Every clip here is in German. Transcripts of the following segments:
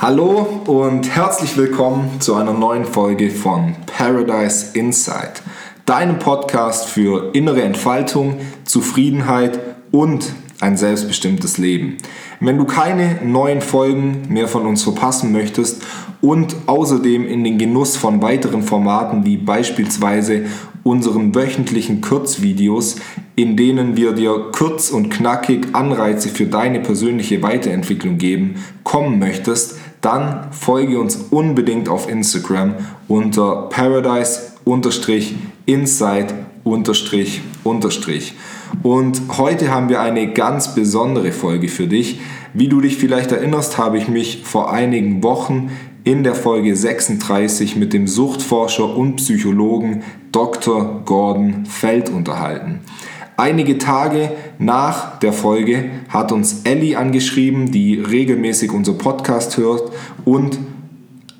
Hallo und herzlich willkommen zu einer neuen Folge von Paradise Insight, deinem Podcast für innere Entfaltung, Zufriedenheit und ein selbstbestimmtes Leben. Wenn du keine neuen Folgen mehr von uns verpassen möchtest und außerdem in den Genuss von weiteren Formaten wie beispielsweise unseren wöchentlichen Kurzvideos, in denen wir dir kurz und knackig Anreize für deine persönliche Weiterentwicklung geben, kommen möchtest, dann folge uns unbedingt auf Instagram unter paradise-insight und heute haben wir eine ganz besondere Folge für dich. Wie du dich vielleicht erinnerst, habe ich mich vor einigen Wochen in der Folge 36 mit dem Suchtforscher und Psychologen Dr. Gordon Feld unterhalten. Einige Tage nach der Folge hat uns Ellie angeschrieben, die regelmäßig unser Podcast hört und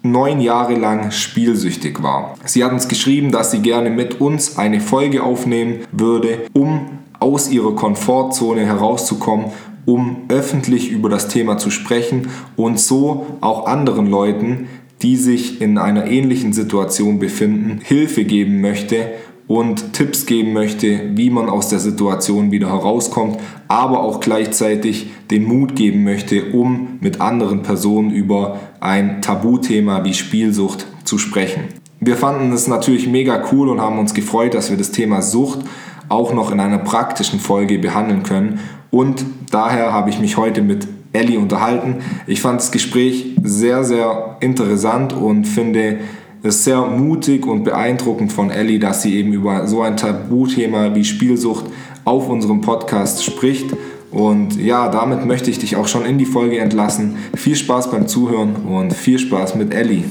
neun Jahre lang spielsüchtig war. Sie hat uns geschrieben, dass sie gerne mit uns eine Folge aufnehmen würde, um aus ihrer Komfortzone herauszukommen, um öffentlich über das Thema zu sprechen und so auch anderen Leuten, die sich in einer ähnlichen Situation befinden, Hilfe geben möchte und Tipps geben möchte, wie man aus der Situation wieder herauskommt, aber auch gleichzeitig den Mut geben möchte, um mit anderen Personen über ein Tabuthema wie Spielsucht zu sprechen. Wir fanden es natürlich mega cool und haben uns gefreut, dass wir das Thema Sucht auch noch in einer praktischen Folge behandeln können. Und daher habe ich mich heute mit Ellie unterhalten. Ich fand das Gespräch sehr, sehr interessant und finde es sehr mutig und beeindruckend von Ellie, dass sie eben über so ein Tabuthema wie Spielsucht auf unserem Podcast spricht. Und ja, damit möchte ich dich auch schon in die Folge entlassen. Viel Spaß beim Zuhören und viel Spaß mit Ellie.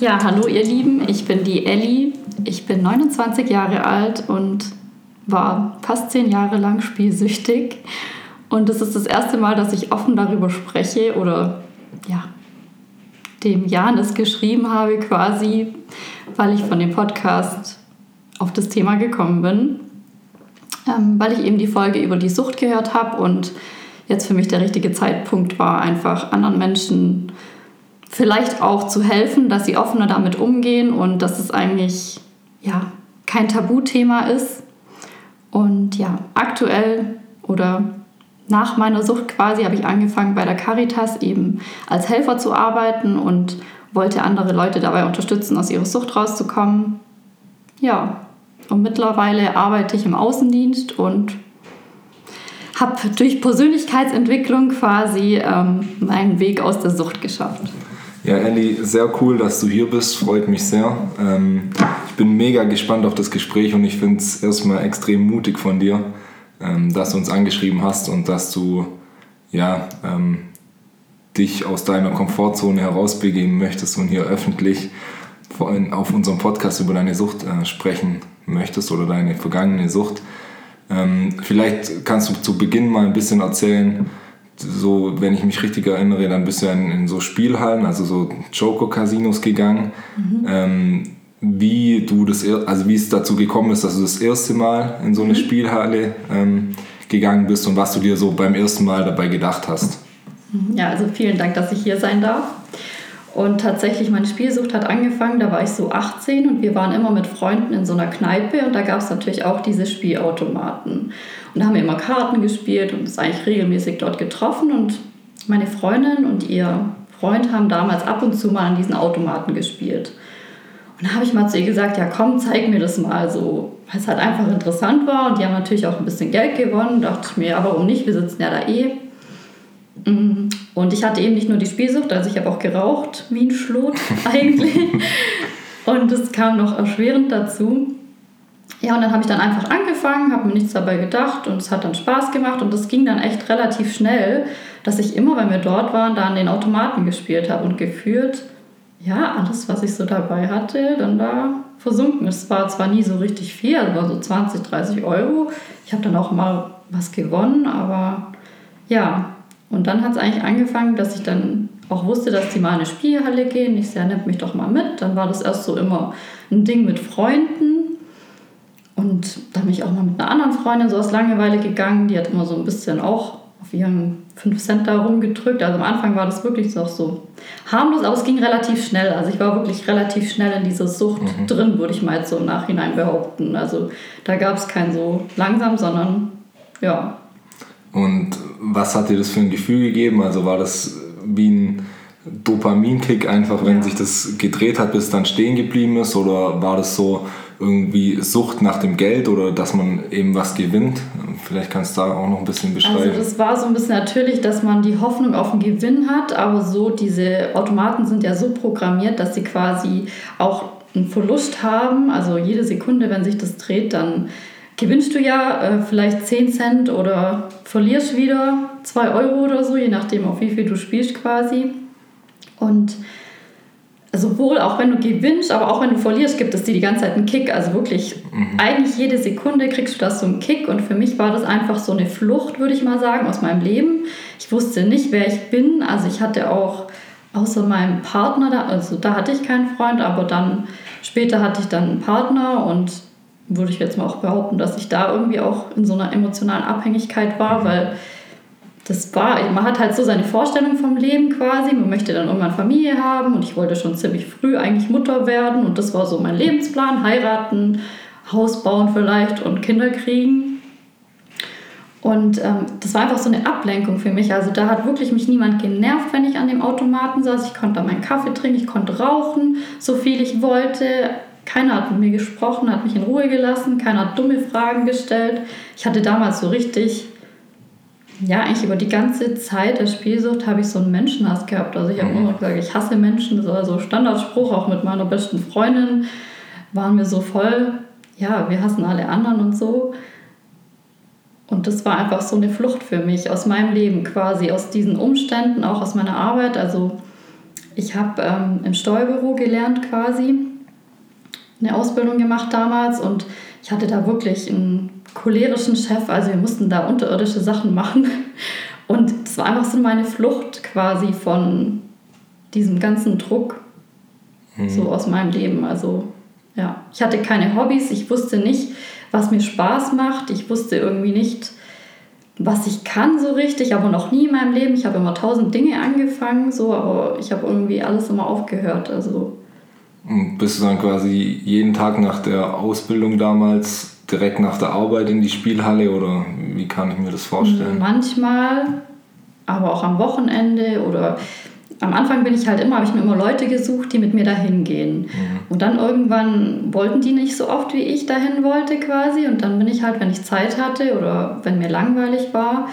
Ja, hallo ihr Lieben, ich bin die Ellie. Ich bin 29 Jahre alt und war fast zehn Jahre lang spielsüchtig. Und es ist das erste Mal, dass ich offen darüber spreche oder ja, dem Janis geschrieben habe quasi, weil ich von dem Podcast auf das Thema gekommen bin. Ähm, weil ich eben die Folge über die Sucht gehört habe und jetzt für mich der richtige Zeitpunkt war, einfach anderen Menschen vielleicht auch zu helfen, dass sie offener damit umgehen und dass es eigentlich ja, kein Tabuthema ist. Und ja, aktuell oder nach meiner Sucht quasi habe ich angefangen bei der Caritas eben als Helfer zu arbeiten und wollte andere Leute dabei unterstützen, aus ihrer Sucht rauszukommen. Ja, und mittlerweile arbeite ich im Außendienst und habe durch Persönlichkeitsentwicklung quasi ähm, meinen Weg aus der Sucht geschafft. Ja, Ellie, sehr cool, dass du hier bist. Freut mich sehr. Ähm, ich bin mega gespannt auf das Gespräch und ich finde es erstmal extrem mutig von dir, ähm, dass du uns angeschrieben hast und dass du ja, ähm, dich aus deiner Komfortzone herausbegeben möchtest und hier öffentlich vor allem auf unserem Podcast über deine Sucht äh, sprechen möchtest oder deine vergangene Sucht. Ähm, vielleicht kannst du zu Beginn mal ein bisschen erzählen, so, wenn ich mich richtig erinnere, dann bist du in, in so Spielhallen, also so Joker-Casinos gegangen. Mhm. Ähm, wie du das, also wie es dazu gekommen ist, dass du das erste Mal in so eine mhm. Spielhalle ähm, gegangen bist und was du dir so beim ersten Mal dabei gedacht hast. Mhm. Ja, also vielen Dank, dass ich hier sein darf. Und tatsächlich, meine Spielsucht hat angefangen, da war ich so 18 und wir waren immer mit Freunden in so einer Kneipe und da gab es natürlich auch diese Spielautomaten. Und da haben wir immer Karten gespielt und uns eigentlich regelmäßig dort getroffen. Und meine Freundin und ihr Freund haben damals ab und zu mal an diesen Automaten gespielt. Und da habe ich mal zu ihr gesagt, ja komm, zeig mir das mal so, weil es halt einfach interessant war. Und die haben natürlich auch ein bisschen Geld gewonnen. Da dachte ich mir, ja, warum nicht? Wir sitzen ja da eh. Und ich hatte eben nicht nur die Spielsucht, also ich habe auch geraucht wie ein Schlot eigentlich. Und es kam noch erschwerend dazu. Ja, und dann habe ich dann einfach angefangen, habe mir nichts dabei gedacht und es hat dann Spaß gemacht und es ging dann echt relativ schnell, dass ich immer, wenn wir dort waren, da an den Automaten gespielt habe und gefühlt, ja, alles, was ich so dabei hatte, dann da versunken. Es war zwar nie so richtig viel, es war so 20, 30 Euro. Ich habe dann auch mal was gewonnen, aber ja. Und dann hat es eigentlich angefangen, dass ich dann auch wusste, dass die mal in eine Spielhalle gehen. Ich sage, nimmt mich doch mal mit. Dann war das erst so immer ein Ding mit Freunden. Und da bin ich auch mal mit einer anderen Freundin so aus Langeweile gegangen. Die hat immer so ein bisschen auch auf ihren 5 Cent da rumgedrückt. Also am Anfang war das wirklich so, so harmlos, aber es ging relativ schnell. Also ich war wirklich relativ schnell in dieser Sucht mhm. drin, würde ich mal jetzt so im Nachhinein behaupten. Also da gab es kein so langsam, sondern ja. Und was hat dir das für ein Gefühl gegeben? Also war das wie ein Dopaminkick einfach, wenn ja. sich das gedreht hat, bis dann stehen geblieben ist? Oder war das so irgendwie Sucht nach dem Geld oder dass man eben was gewinnt? Vielleicht kannst du da auch noch ein bisschen beschreiben. Also das war so ein bisschen natürlich, dass man die Hoffnung auf einen Gewinn hat, aber so diese Automaten sind ja so programmiert, dass sie quasi auch einen Verlust haben. Also jede Sekunde, wenn sich das dreht, dann gewinnst du ja äh, vielleicht 10 Cent oder verlierst wieder 2 Euro oder so, je nachdem, auf wie viel du spielst quasi. Und sowohl auch wenn du gewinnst, aber auch wenn du verlierst, gibt es dir die ganze Zeit einen Kick. Also wirklich, mhm. eigentlich jede Sekunde kriegst du das so einen Kick. Und für mich war das einfach so eine Flucht, würde ich mal sagen, aus meinem Leben. Ich wusste nicht, wer ich bin. Also ich hatte auch außer meinem Partner, da, also da hatte ich keinen Freund, aber dann später hatte ich dann einen Partner und würde ich jetzt mal auch behaupten, dass ich da irgendwie auch in so einer emotionalen Abhängigkeit war, mhm. weil das war, man hat halt so seine Vorstellung vom Leben quasi. Man möchte dann irgendwann Familie haben und ich wollte schon ziemlich früh eigentlich Mutter werden und das war so mein Lebensplan: heiraten, Haus bauen vielleicht und Kinder kriegen. Und ähm, das war einfach so eine Ablenkung für mich. Also da hat wirklich mich niemand genervt, wenn ich an dem Automaten saß. Ich konnte da meinen Kaffee trinken, ich konnte rauchen, so viel ich wollte. Keiner hat mit mir gesprochen, hat mich in Ruhe gelassen, keiner hat dumme Fragen gestellt. Ich hatte damals so richtig ja, eigentlich über die ganze Zeit der Spielsucht habe ich so einen Menschenhass gehabt. Also ich habe mhm. immer gesagt, ich hasse Menschen. Das war so Standardspruch, auch mit meiner besten Freundin waren wir so voll, ja, wir hassen alle anderen und so. Und das war einfach so eine Flucht für mich aus meinem Leben quasi, aus diesen Umständen, auch aus meiner Arbeit. Also ich habe ähm, im Steuerbüro gelernt quasi, eine Ausbildung gemacht damals und ich hatte da wirklich einen cholerischen Chef, also wir mussten da unterirdische Sachen machen. Und es war einfach so meine Flucht quasi von diesem ganzen Druck mhm. so aus meinem Leben. Also ja, ich hatte keine Hobbys, ich wusste nicht, was mir Spaß macht, ich wusste irgendwie nicht, was ich kann so richtig, aber noch nie in meinem Leben. Ich habe immer tausend Dinge angefangen, so, aber ich habe irgendwie alles immer aufgehört. Also und bist du dann quasi jeden Tag nach der Ausbildung damals direkt nach der Arbeit in die Spielhalle oder wie kann ich mir das vorstellen? Manchmal, aber auch am Wochenende oder am Anfang bin ich halt immer, habe ich mir immer Leute gesucht, die mit mir dahin gehen. Mhm. Und dann irgendwann wollten die nicht so oft, wie ich dahin wollte quasi. Und dann bin ich halt, wenn ich Zeit hatte oder wenn mir langweilig war,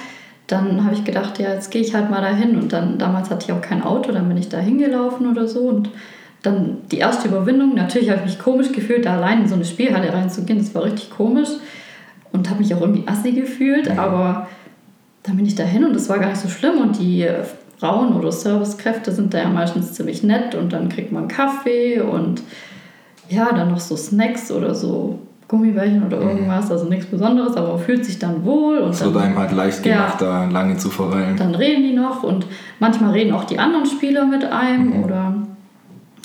dann habe ich gedacht, ja, jetzt gehe ich halt mal dahin. Und dann, damals hatte ich auch kein Auto, dann bin ich da hingelaufen oder so. Und dann die erste Überwindung, natürlich habe ich mich komisch gefühlt, da allein in so eine Spielhalle reinzugehen, das war richtig komisch und habe mich auch irgendwie assi gefühlt, aber dann bin ich dahin und das war gar nicht so schlimm und die Frauen oder Servicekräfte sind da ja meistens ziemlich nett und dann kriegt man Kaffee und ja, dann noch so Snacks oder so Gummibärchen oder irgendwas, also nichts Besonderes, aber man fühlt sich dann wohl. Und es wird einem halt leicht gemacht, ja, da lange zu verweilen. Dann reden die noch und manchmal reden auch die anderen Spieler mit einem mhm. oder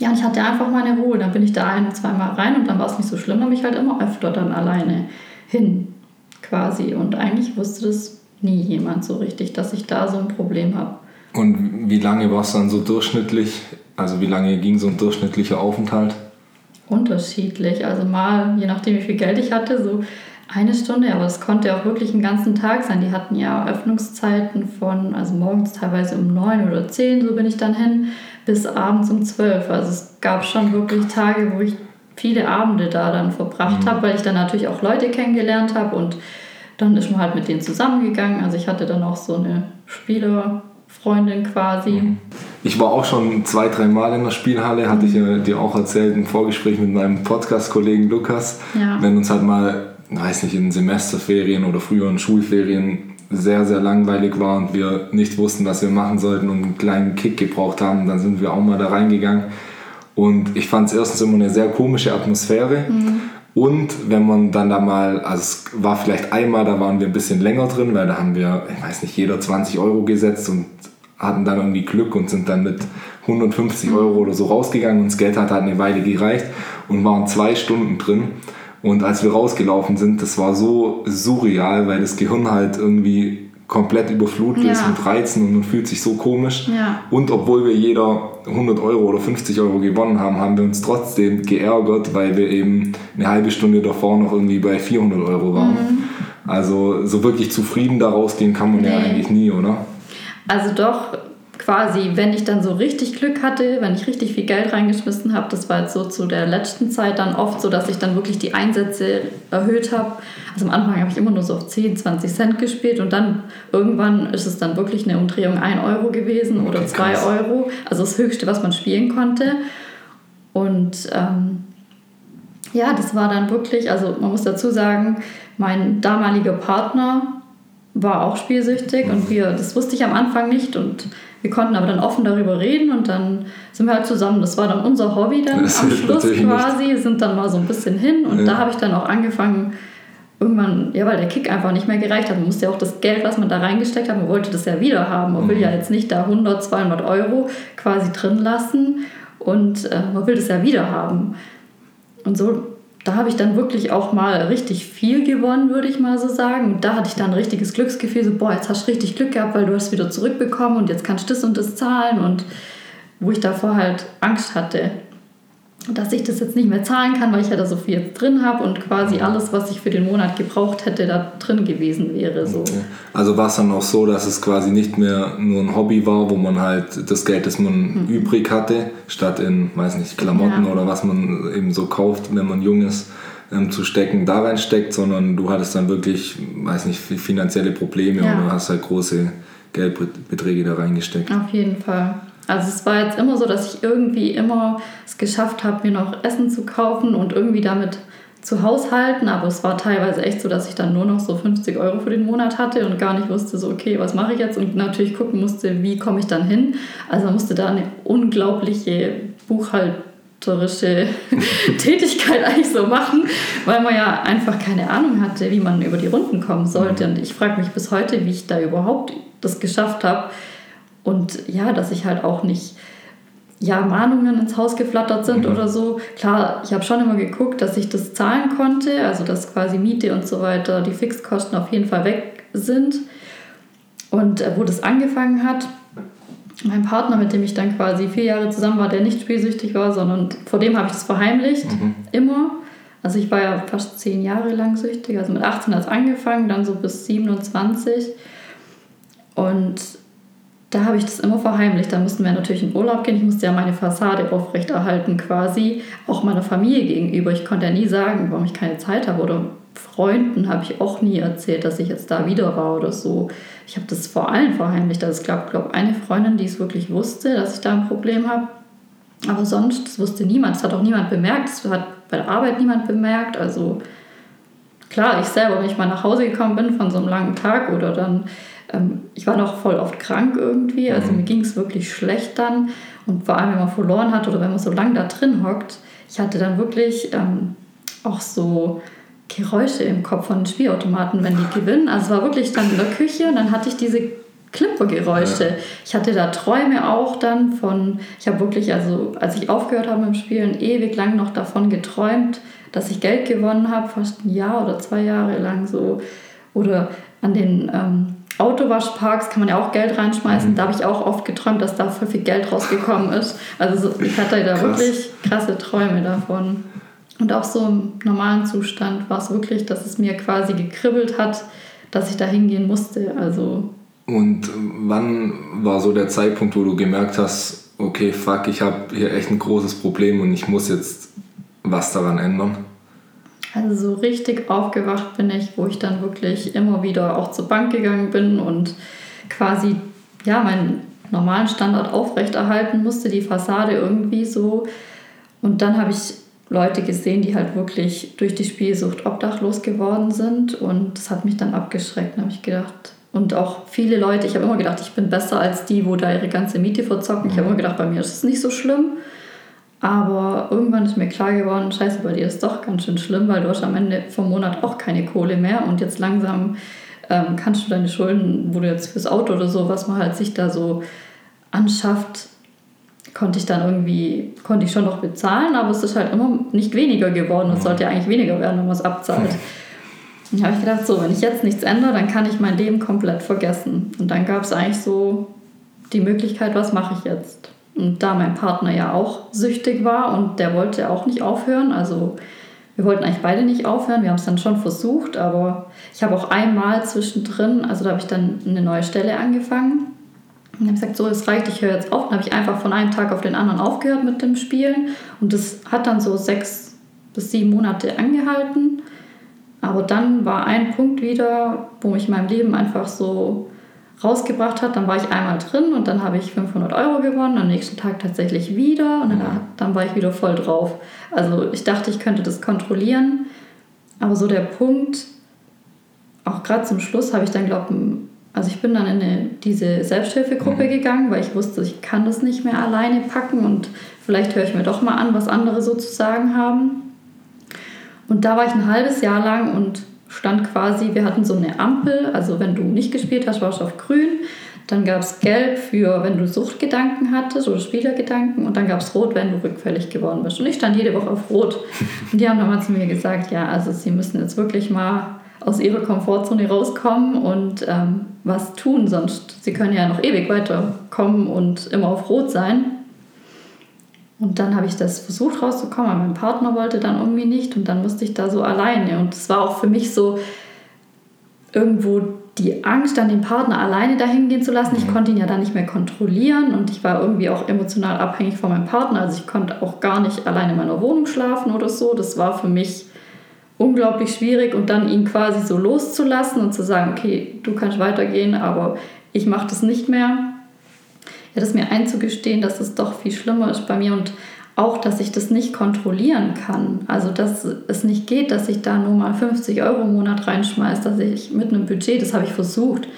ja, und ich hatte einfach meine Ruhe. Dann bin ich da ein, zweimal rein und dann war es nicht so schlimm. Dann bin ich halt immer öfter dann alleine hin, quasi. Und eigentlich wusste das nie jemand so richtig, dass ich da so ein Problem habe. Und wie lange war es dann so durchschnittlich? Also wie lange ging so ein durchschnittlicher Aufenthalt? Unterschiedlich. Also mal, je nachdem wie viel Geld ich hatte, so eine Stunde, aber es konnte auch wirklich einen ganzen Tag sein. Die hatten ja Öffnungszeiten von, also morgens teilweise um neun oder zehn, so bin ich dann hin bis abends um zwölf. Also es gab schon wirklich Tage, wo ich viele Abende da dann verbracht mhm. habe, weil ich dann natürlich auch Leute kennengelernt habe und dann ist man halt mit denen zusammengegangen. Also ich hatte dann auch so eine Spielerfreundin quasi. Mhm. Ich war auch schon zwei, drei Mal in der Spielhalle, hatte ich ja dir auch erzählt im Vorgespräch mit meinem Podcast-Kollegen Lukas. Ja. Wenn uns halt mal, weiß nicht, in Semesterferien oder früher in Schulferien sehr, sehr langweilig war und wir nicht wussten, was wir machen sollten und einen kleinen Kick gebraucht haben, dann sind wir auch mal da reingegangen. Und ich fand es erstens immer eine sehr komische Atmosphäre. Mhm. Und wenn man dann da mal, also es war vielleicht einmal, da waren wir ein bisschen länger drin, weil da haben wir, ich weiß nicht, jeder 20 Euro gesetzt und hatten dann irgendwie Glück und sind dann mit 150 Euro oder so rausgegangen und das Geld hat halt eine Weile gereicht und waren zwei Stunden drin. Und als wir rausgelaufen sind, das war so surreal, weil das Gehirn halt irgendwie komplett überflutet ja. ist mit Reizen und man fühlt sich so komisch. Ja. Und obwohl wir jeder 100 Euro oder 50 Euro gewonnen haben, haben wir uns trotzdem geärgert, weil wir eben eine halbe Stunde davor noch irgendwie bei 400 Euro waren. Mhm. Also so wirklich zufrieden daraus gehen kann man nee. ja eigentlich nie, oder? Also doch, quasi, wenn ich dann so richtig Glück hatte, wenn ich richtig viel Geld reingeschmissen habe, das war jetzt so zu der letzten Zeit dann oft so, dass ich dann wirklich die Einsätze erhöht habe. Also am Anfang habe ich immer nur so auf 10, 20 Cent gespielt und dann irgendwann ist es dann wirklich eine Umdrehung 1 Euro gewesen oder 2 Euro. Also das Höchste, was man spielen konnte. Und ähm, ja, das war dann wirklich, also man muss dazu sagen, mein damaliger Partner war auch spielsüchtig und wir, das wusste ich am Anfang nicht und wir konnten aber dann offen darüber reden und dann sind wir halt zusammen. Das war dann unser Hobby dann das am Schluss quasi, nicht. sind dann mal so ein bisschen hin und ja. da habe ich dann auch angefangen, irgendwann, ja, weil der Kick einfach nicht mehr gereicht hat. Man musste ja auch das Geld, was man da reingesteckt hat, man wollte das ja wieder haben. Man mhm. will ja jetzt nicht da 100, 200 Euro quasi drin lassen und äh, man will das ja wieder haben. Und so da habe ich dann wirklich auch mal richtig viel gewonnen, würde ich mal so sagen. Und da hatte ich dann ein richtiges Glücksgefühl, so, boah, jetzt hast du richtig Glück gehabt, weil du hast wieder zurückbekommen und jetzt kannst du das und das zahlen. Und wo ich davor halt Angst hatte, dass ich das jetzt nicht mehr zahlen kann, weil ich ja da so viel jetzt drin habe und quasi alles, was ich für den Monat gebraucht hätte, da drin gewesen wäre. So. Okay. Also war es dann auch so, dass es quasi nicht mehr nur ein Hobby war, wo man halt das Geld, das man mhm. übrig hatte, statt in, weiß nicht, Klamotten ja. oder was man eben so kauft, wenn man jung ist, ähm, zu stecken, da reinsteckt, sondern du hattest dann wirklich, weiß nicht, finanzielle Probleme ja. oder hast halt große Geldbeträge da reingesteckt. Auf jeden Fall. Also es war jetzt immer so, dass ich irgendwie immer es geschafft habe, mir noch Essen zu kaufen und irgendwie damit zu haushalten. Aber es war teilweise echt so, dass ich dann nur noch so 50 Euro für den Monat hatte und gar nicht wusste, so okay, was mache ich jetzt? Und natürlich gucken musste, wie komme ich dann hin. Also man musste da eine unglaubliche buchhalterische Tätigkeit eigentlich so machen, weil man ja einfach keine Ahnung hatte, wie man über die Runden kommen sollte. Und ich frage mich bis heute, wie ich da überhaupt das geschafft habe, und ja, dass ich halt auch nicht ja, Mahnungen ins Haus geflattert sind mhm. oder so. Klar, ich habe schon immer geguckt, dass ich das zahlen konnte, also dass quasi Miete und so weiter, die Fixkosten auf jeden Fall weg sind. Und äh, wo das angefangen hat, mein Partner, mit dem ich dann quasi vier Jahre zusammen war, der nicht spielsüchtig war, sondern vor dem habe ich das verheimlicht, mhm. immer. Also ich war ja fast zehn Jahre lang süchtig, also mit 18 hat es angefangen, dann so bis 27. Und da habe ich das immer verheimlicht. Da mussten wir natürlich in Urlaub gehen. Ich musste ja meine Fassade aufrechterhalten quasi, auch meiner Familie gegenüber. Ich konnte ja nie sagen, warum ich keine Zeit habe. Oder Freunden habe ich auch nie erzählt, dass ich jetzt da wieder war oder so. Ich habe das vor allem verheimlicht. Also es gab, glaube eine Freundin, die es wirklich wusste, dass ich da ein Problem habe. Aber sonst, das wusste niemand. Das hat auch niemand bemerkt. Das hat bei der Arbeit niemand bemerkt. Also klar, ich selber, wenn ich mal nach Hause gekommen bin von so einem langen Tag oder dann ähm, ich war noch voll oft krank irgendwie, also mhm. mir ging es wirklich schlecht dann. Und vor allem, wenn man verloren hat oder wenn man so lange da drin hockt, ich hatte dann wirklich ähm, auch so Geräusche im Kopf von den Spielautomaten, wenn die gewinnen. Also es war wirklich dann in der Küche und dann hatte ich diese Klimpergeräusche. Ja. Ich hatte da Träume auch dann von, ich habe wirklich, also als ich aufgehört habe mit dem Spielen, ewig lang noch davon geträumt, dass ich Geld gewonnen habe, fast ein Jahr oder zwei Jahre lang so. Oder an den ähm, Autowaschparks kann man ja auch Geld reinschmeißen. Mhm. Da habe ich auch oft geträumt, dass da voll viel Geld rausgekommen ist. Also ich hatte da Krass. wirklich krasse Träume davon. Und auch so im normalen Zustand war es wirklich, dass es mir quasi gekribbelt hat, dass ich da hingehen musste. Also und wann war so der Zeitpunkt, wo du gemerkt hast, okay, fuck, ich habe hier echt ein großes Problem und ich muss jetzt was daran ändern? Also so richtig aufgewacht bin ich, wo ich dann wirklich immer wieder auch zur Bank gegangen bin und quasi ja meinen normalen Standard aufrechterhalten musste, die Fassade irgendwie so. Und dann habe ich Leute gesehen, die halt wirklich durch die Spielsucht obdachlos geworden sind und das hat mich dann abgeschreckt, habe ich gedacht. Und auch viele Leute, ich habe immer gedacht, ich bin besser als die, wo da ihre ganze Miete verzocken. Ich habe immer gedacht, bei mir ist es nicht so schlimm. Aber irgendwann ist mir klar geworden, scheiße, bei dir ist doch ganz schön schlimm, weil du hast am Ende vom Monat auch keine Kohle mehr und jetzt langsam ähm, kannst du deine Schulden, wo du jetzt fürs Auto oder so, was man halt sich da so anschafft, konnte ich dann irgendwie, konnte ich schon noch bezahlen, aber es ist halt immer nicht weniger geworden. Es sollte ja eigentlich weniger werden, wenn man es abzahlt. Dann habe ich gedacht, so, wenn ich jetzt nichts ändere, dann kann ich mein Leben komplett vergessen. Und dann gab es eigentlich so die Möglichkeit, was mache ich jetzt? Und da mein Partner ja auch süchtig war und der wollte auch nicht aufhören, also wir wollten eigentlich beide nicht aufhören, wir haben es dann schon versucht, aber ich habe auch einmal zwischendrin, also da habe ich dann eine neue Stelle angefangen und habe gesagt, so, es reicht, ich höre jetzt auf. Dann habe ich einfach von einem Tag auf den anderen aufgehört mit dem Spielen. Und das hat dann so sechs bis sieben Monate angehalten. Aber dann war ein Punkt wieder, wo mich mein Leben einfach so rausgebracht hat. Dann war ich einmal drin und dann habe ich 500 Euro gewonnen, am nächsten Tag tatsächlich wieder und dann, dann war ich wieder voll drauf. Also ich dachte, ich könnte das kontrollieren, aber so der Punkt, auch gerade zum Schluss habe ich dann, glaube ich, also ich bin dann in eine, diese Selbsthilfegruppe mhm. gegangen, weil ich wusste, ich kann das nicht mehr alleine packen und vielleicht höre ich mir doch mal an, was andere so zu sagen haben. Und da war ich ein halbes Jahr lang und stand quasi, wir hatten so eine Ampel, also wenn du nicht gespielt hast, warst du auf grün. Dann gab es gelb für, wenn du Suchtgedanken hattest oder Spielergedanken. Und dann gab es rot, wenn du rückfällig geworden bist. Und ich stand jede Woche auf rot. Und die haben dann mal zu mir gesagt, ja, also sie müssen jetzt wirklich mal aus ihrer Komfortzone rauskommen und ähm, was tun, sonst sie können ja noch ewig weiterkommen und immer auf Rot sein. Und dann habe ich das versucht rauszukommen, aber mein Partner wollte dann irgendwie nicht und dann musste ich da so alleine. Und es war auch für mich so irgendwo die Angst, dann den Partner alleine dahin gehen zu lassen. Ich mhm. konnte ihn ja dann nicht mehr kontrollieren und ich war irgendwie auch emotional abhängig von meinem Partner. Also ich konnte auch gar nicht alleine in meiner Wohnung schlafen oder so. Das war für mich unglaublich schwierig und dann ihn quasi so loszulassen und zu sagen, okay, du kannst weitergehen, aber ich mache das nicht mehr. Ja, das mir einzugestehen, dass es doch viel schlimmer ist bei mir und auch, dass ich das nicht kontrollieren kann. Also, dass es nicht geht, dass ich da nur mal 50 Euro im Monat reinschmeiße, dass ich mit einem Budget, das habe ich versucht.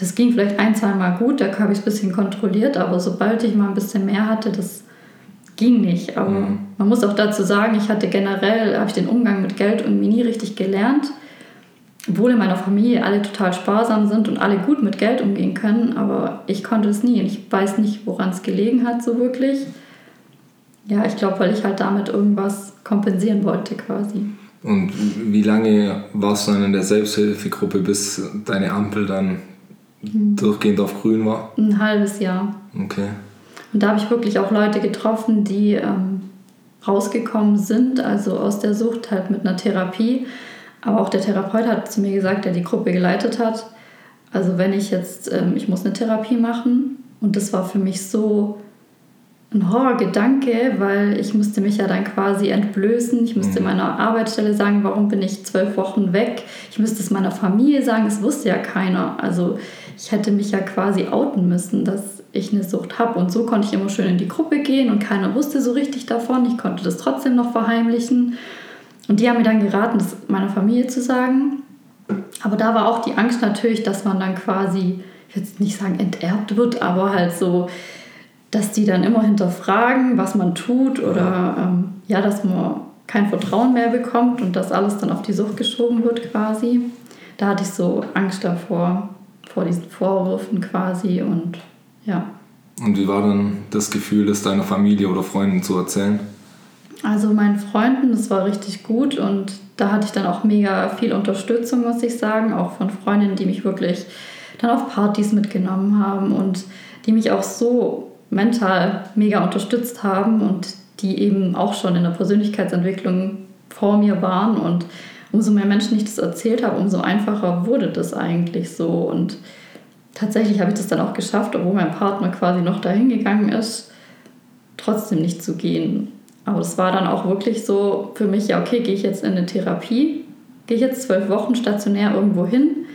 Das ging vielleicht ein, zwei Mal gut, da habe ich es ein bisschen kontrolliert, aber sobald ich mal ein bisschen mehr hatte, das ging nicht. Aber mhm. man muss auch dazu sagen, ich hatte generell, habe ich den Umgang mit Geld irgendwie nie richtig gelernt. Obwohl in meiner Familie alle total sparsam sind und alle gut mit Geld umgehen können, aber ich konnte es nie und ich weiß nicht, woran es gelegen hat so wirklich. Ja, ich glaube, weil ich halt damit irgendwas kompensieren wollte quasi. Und wie lange warst du dann in der Selbsthilfegruppe, bis deine Ampel dann mhm. durchgehend auf grün war? Ein halbes Jahr. Okay. Und da habe ich wirklich auch Leute getroffen, die ähm, rausgekommen sind, also aus der Sucht halt mit einer Therapie. Aber auch der Therapeut hat zu mir gesagt, der die Gruppe geleitet hat, also wenn ich jetzt, ähm, ich muss eine Therapie machen und das war für mich so ein Horrorgedanke, weil ich musste mich ja dann quasi entblößen. Ich musste mhm. meiner Arbeitsstelle sagen, warum bin ich zwölf Wochen weg. Ich müsste es meiner Familie sagen, es wusste ja keiner. Also ich hätte mich ja quasi outen müssen, dass ich eine Sucht habe. Und so konnte ich immer schön in die Gruppe gehen und keiner wusste so richtig davon. Ich konnte das trotzdem noch verheimlichen. Und die haben mir dann geraten, das meiner Familie zu sagen. Aber da war auch die Angst natürlich, dass man dann quasi, ich würde nicht sagen enterbt wird, aber halt so, dass die dann immer hinterfragen, was man tut oder ähm, ja, dass man kein Vertrauen mehr bekommt und dass alles dann auf die Sucht geschoben wird quasi. Da hatte ich so Angst davor, vor diesen Vorwürfen quasi und ja. Und wie war dann das Gefühl, das deiner Familie oder Freunden zu erzählen? Also meinen Freunden, das war richtig gut und da hatte ich dann auch mega viel Unterstützung, muss ich sagen, auch von Freundinnen, die mich wirklich dann auf Partys mitgenommen haben und die mich auch so mental mega unterstützt haben und die eben auch schon in der Persönlichkeitsentwicklung vor mir waren und umso mehr Menschen ich das erzählt habe, umso einfacher wurde das eigentlich so und tatsächlich habe ich das dann auch geschafft, obwohl mein Partner quasi noch dahin gegangen ist, trotzdem nicht zu gehen. Aber es war dann auch wirklich so für mich, ja, okay, gehe ich jetzt in eine Therapie, gehe ich jetzt zwölf Wochen stationär irgendwo hin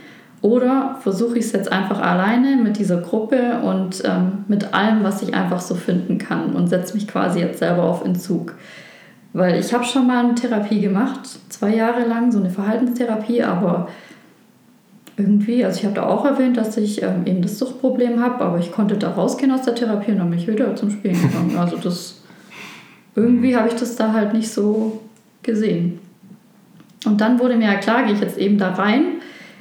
oder versuche ich es jetzt einfach alleine mit dieser Gruppe und ähm, mit allem, was ich einfach so finden kann und setze mich quasi jetzt selber auf Entzug. Weil ich habe schon mal eine Therapie gemacht, zwei Jahre lang, so eine Verhaltenstherapie, aber irgendwie, also ich habe da auch erwähnt, dass ich ähm, eben das Suchtproblem habe, aber ich konnte da rausgehen aus der Therapie und dann bin ich wieder zum Spielen gegangen. Also das, irgendwie habe ich das da halt nicht so gesehen. Und dann wurde mir ja klar, gehe ich jetzt eben da rein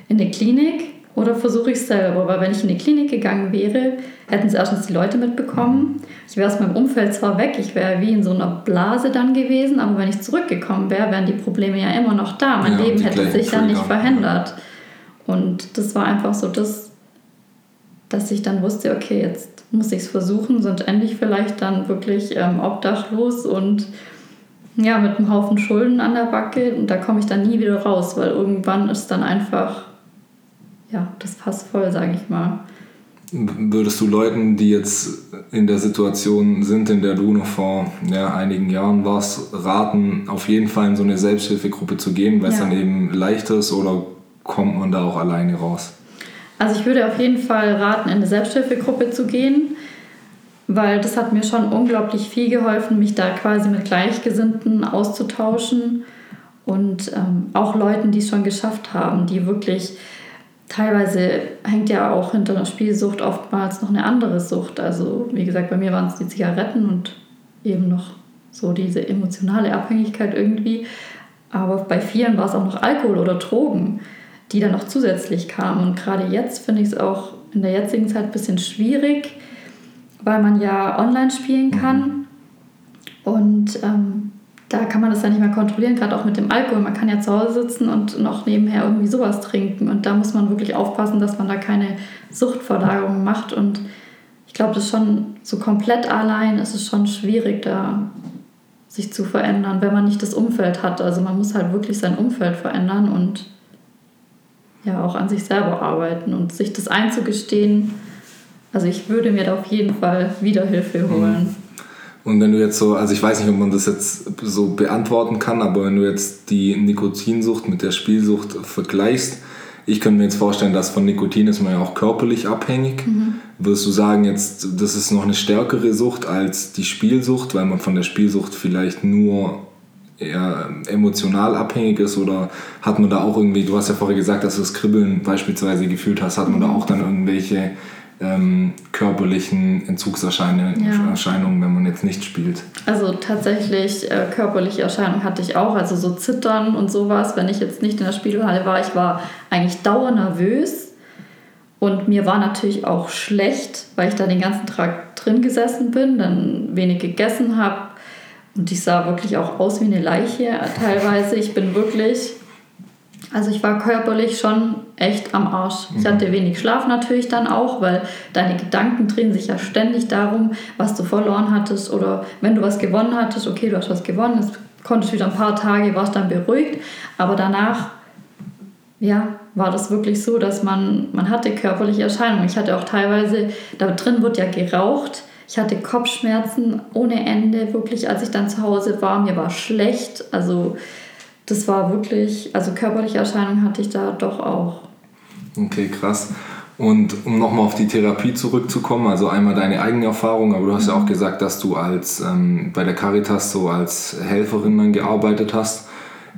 in eine Klinik oder versuche ich es selber? Weil wenn ich in die Klinik gegangen wäre, hätten es erstens die Leute mitbekommen. Ich wäre aus meinem Umfeld zwar weg, ich wäre wie in so einer Blase dann gewesen, aber wenn ich zurückgekommen wäre, wären die Probleme ja immer noch da. Mein ja, Leben hätte sich dann nicht verändert. Und das war einfach so das, dass ich dann wusste, okay, jetzt muss ich es versuchen, sonst endlich vielleicht dann wirklich ähm, obdachlos und ja, mit einem Haufen Schulden an der Backe und da komme ich dann nie wieder raus, weil irgendwann ist dann einfach ja, das passt voll, sage ich mal. Würdest du Leuten, die jetzt in der Situation sind, in der du noch vor ja, einigen Jahren warst, raten, auf jeden Fall in so eine Selbsthilfegruppe zu gehen, weil ja. es dann eben leichter ist oder kommt man da auch alleine raus? Also ich würde auf jeden Fall raten, in eine Selbsthilfegruppe zu gehen, weil das hat mir schon unglaublich viel geholfen, mich da quasi mit Gleichgesinnten auszutauschen und ähm, auch Leuten, die es schon geschafft haben, die wirklich teilweise hängt ja auch hinter einer Spielsucht oftmals noch eine andere Sucht. Also wie gesagt, bei mir waren es die Zigaretten und eben noch so diese emotionale Abhängigkeit irgendwie. Aber bei vielen war es auch noch Alkohol oder Drogen, die dann noch zusätzlich kamen. Und gerade jetzt finde ich es auch in der jetzigen Zeit ein bisschen schwierig, weil man ja online spielen kann. Mhm. Und ähm, da kann man das ja nicht mehr kontrollieren, gerade auch mit dem Alkohol. Man kann ja zu Hause sitzen und noch nebenher irgendwie sowas trinken. Und da muss man wirklich aufpassen, dass man da keine Suchtverlagerung macht. Und ich glaube, das ist schon so komplett allein ist es schon schwierig, da sich zu verändern, wenn man nicht das Umfeld hat. Also man muss halt wirklich sein Umfeld verändern und ja auch an sich selber arbeiten und sich das einzugestehen. Also ich würde mir da auf jeden Fall wieder Hilfe holen. Mhm. Und wenn du jetzt so, also ich weiß nicht, ob man das jetzt so beantworten kann, aber wenn du jetzt die Nikotinsucht mit der Spielsucht vergleichst, ich könnte mir jetzt vorstellen, dass von Nikotin ist man ja auch körperlich abhängig. Mhm. Würdest du sagen, jetzt, das ist noch eine stärkere Sucht als die Spielsucht, weil man von der Spielsucht vielleicht nur eher emotional abhängig ist oder hat man da auch irgendwie, du hast ja vorher gesagt, dass du das Kribbeln beispielsweise gefühlt hast, hat man da mhm. auch dann irgendwelche ähm, körperlichen Entzugserscheinungen, ja. wenn man jetzt nicht spielt. Also tatsächlich äh, körperliche Erscheinungen hatte ich auch, also so Zittern und sowas, wenn ich jetzt nicht in der Spielhalle war. Ich war eigentlich dauernervös und mir war natürlich auch schlecht, weil ich da den ganzen Tag drin gesessen bin, dann wenig gegessen habe und ich sah wirklich auch aus wie eine Leiche teilweise. Ich bin wirklich also ich war körperlich schon echt am Arsch. Ich mhm. hatte wenig Schlaf natürlich dann auch, weil deine Gedanken drehen sich ja ständig darum, was du verloren hattest oder wenn du was gewonnen hattest, okay, du hast was gewonnen, es konntest wieder ein paar Tage, warst dann beruhigt, aber danach ja, war das wirklich so, dass man, man hatte körperliche Erscheinungen. Ich hatte auch teilweise, da drin wird ja geraucht, ich hatte Kopfschmerzen ohne Ende, wirklich, als ich dann zu Hause war, mir war schlecht, also das war wirklich, also körperliche Erscheinungen hatte ich da doch auch. Okay, krass. Und um nochmal auf die Therapie zurückzukommen, also einmal deine eigene Erfahrung, aber du hast ja auch gesagt, dass du als ähm, bei der Caritas so als Helferin dann gearbeitet hast.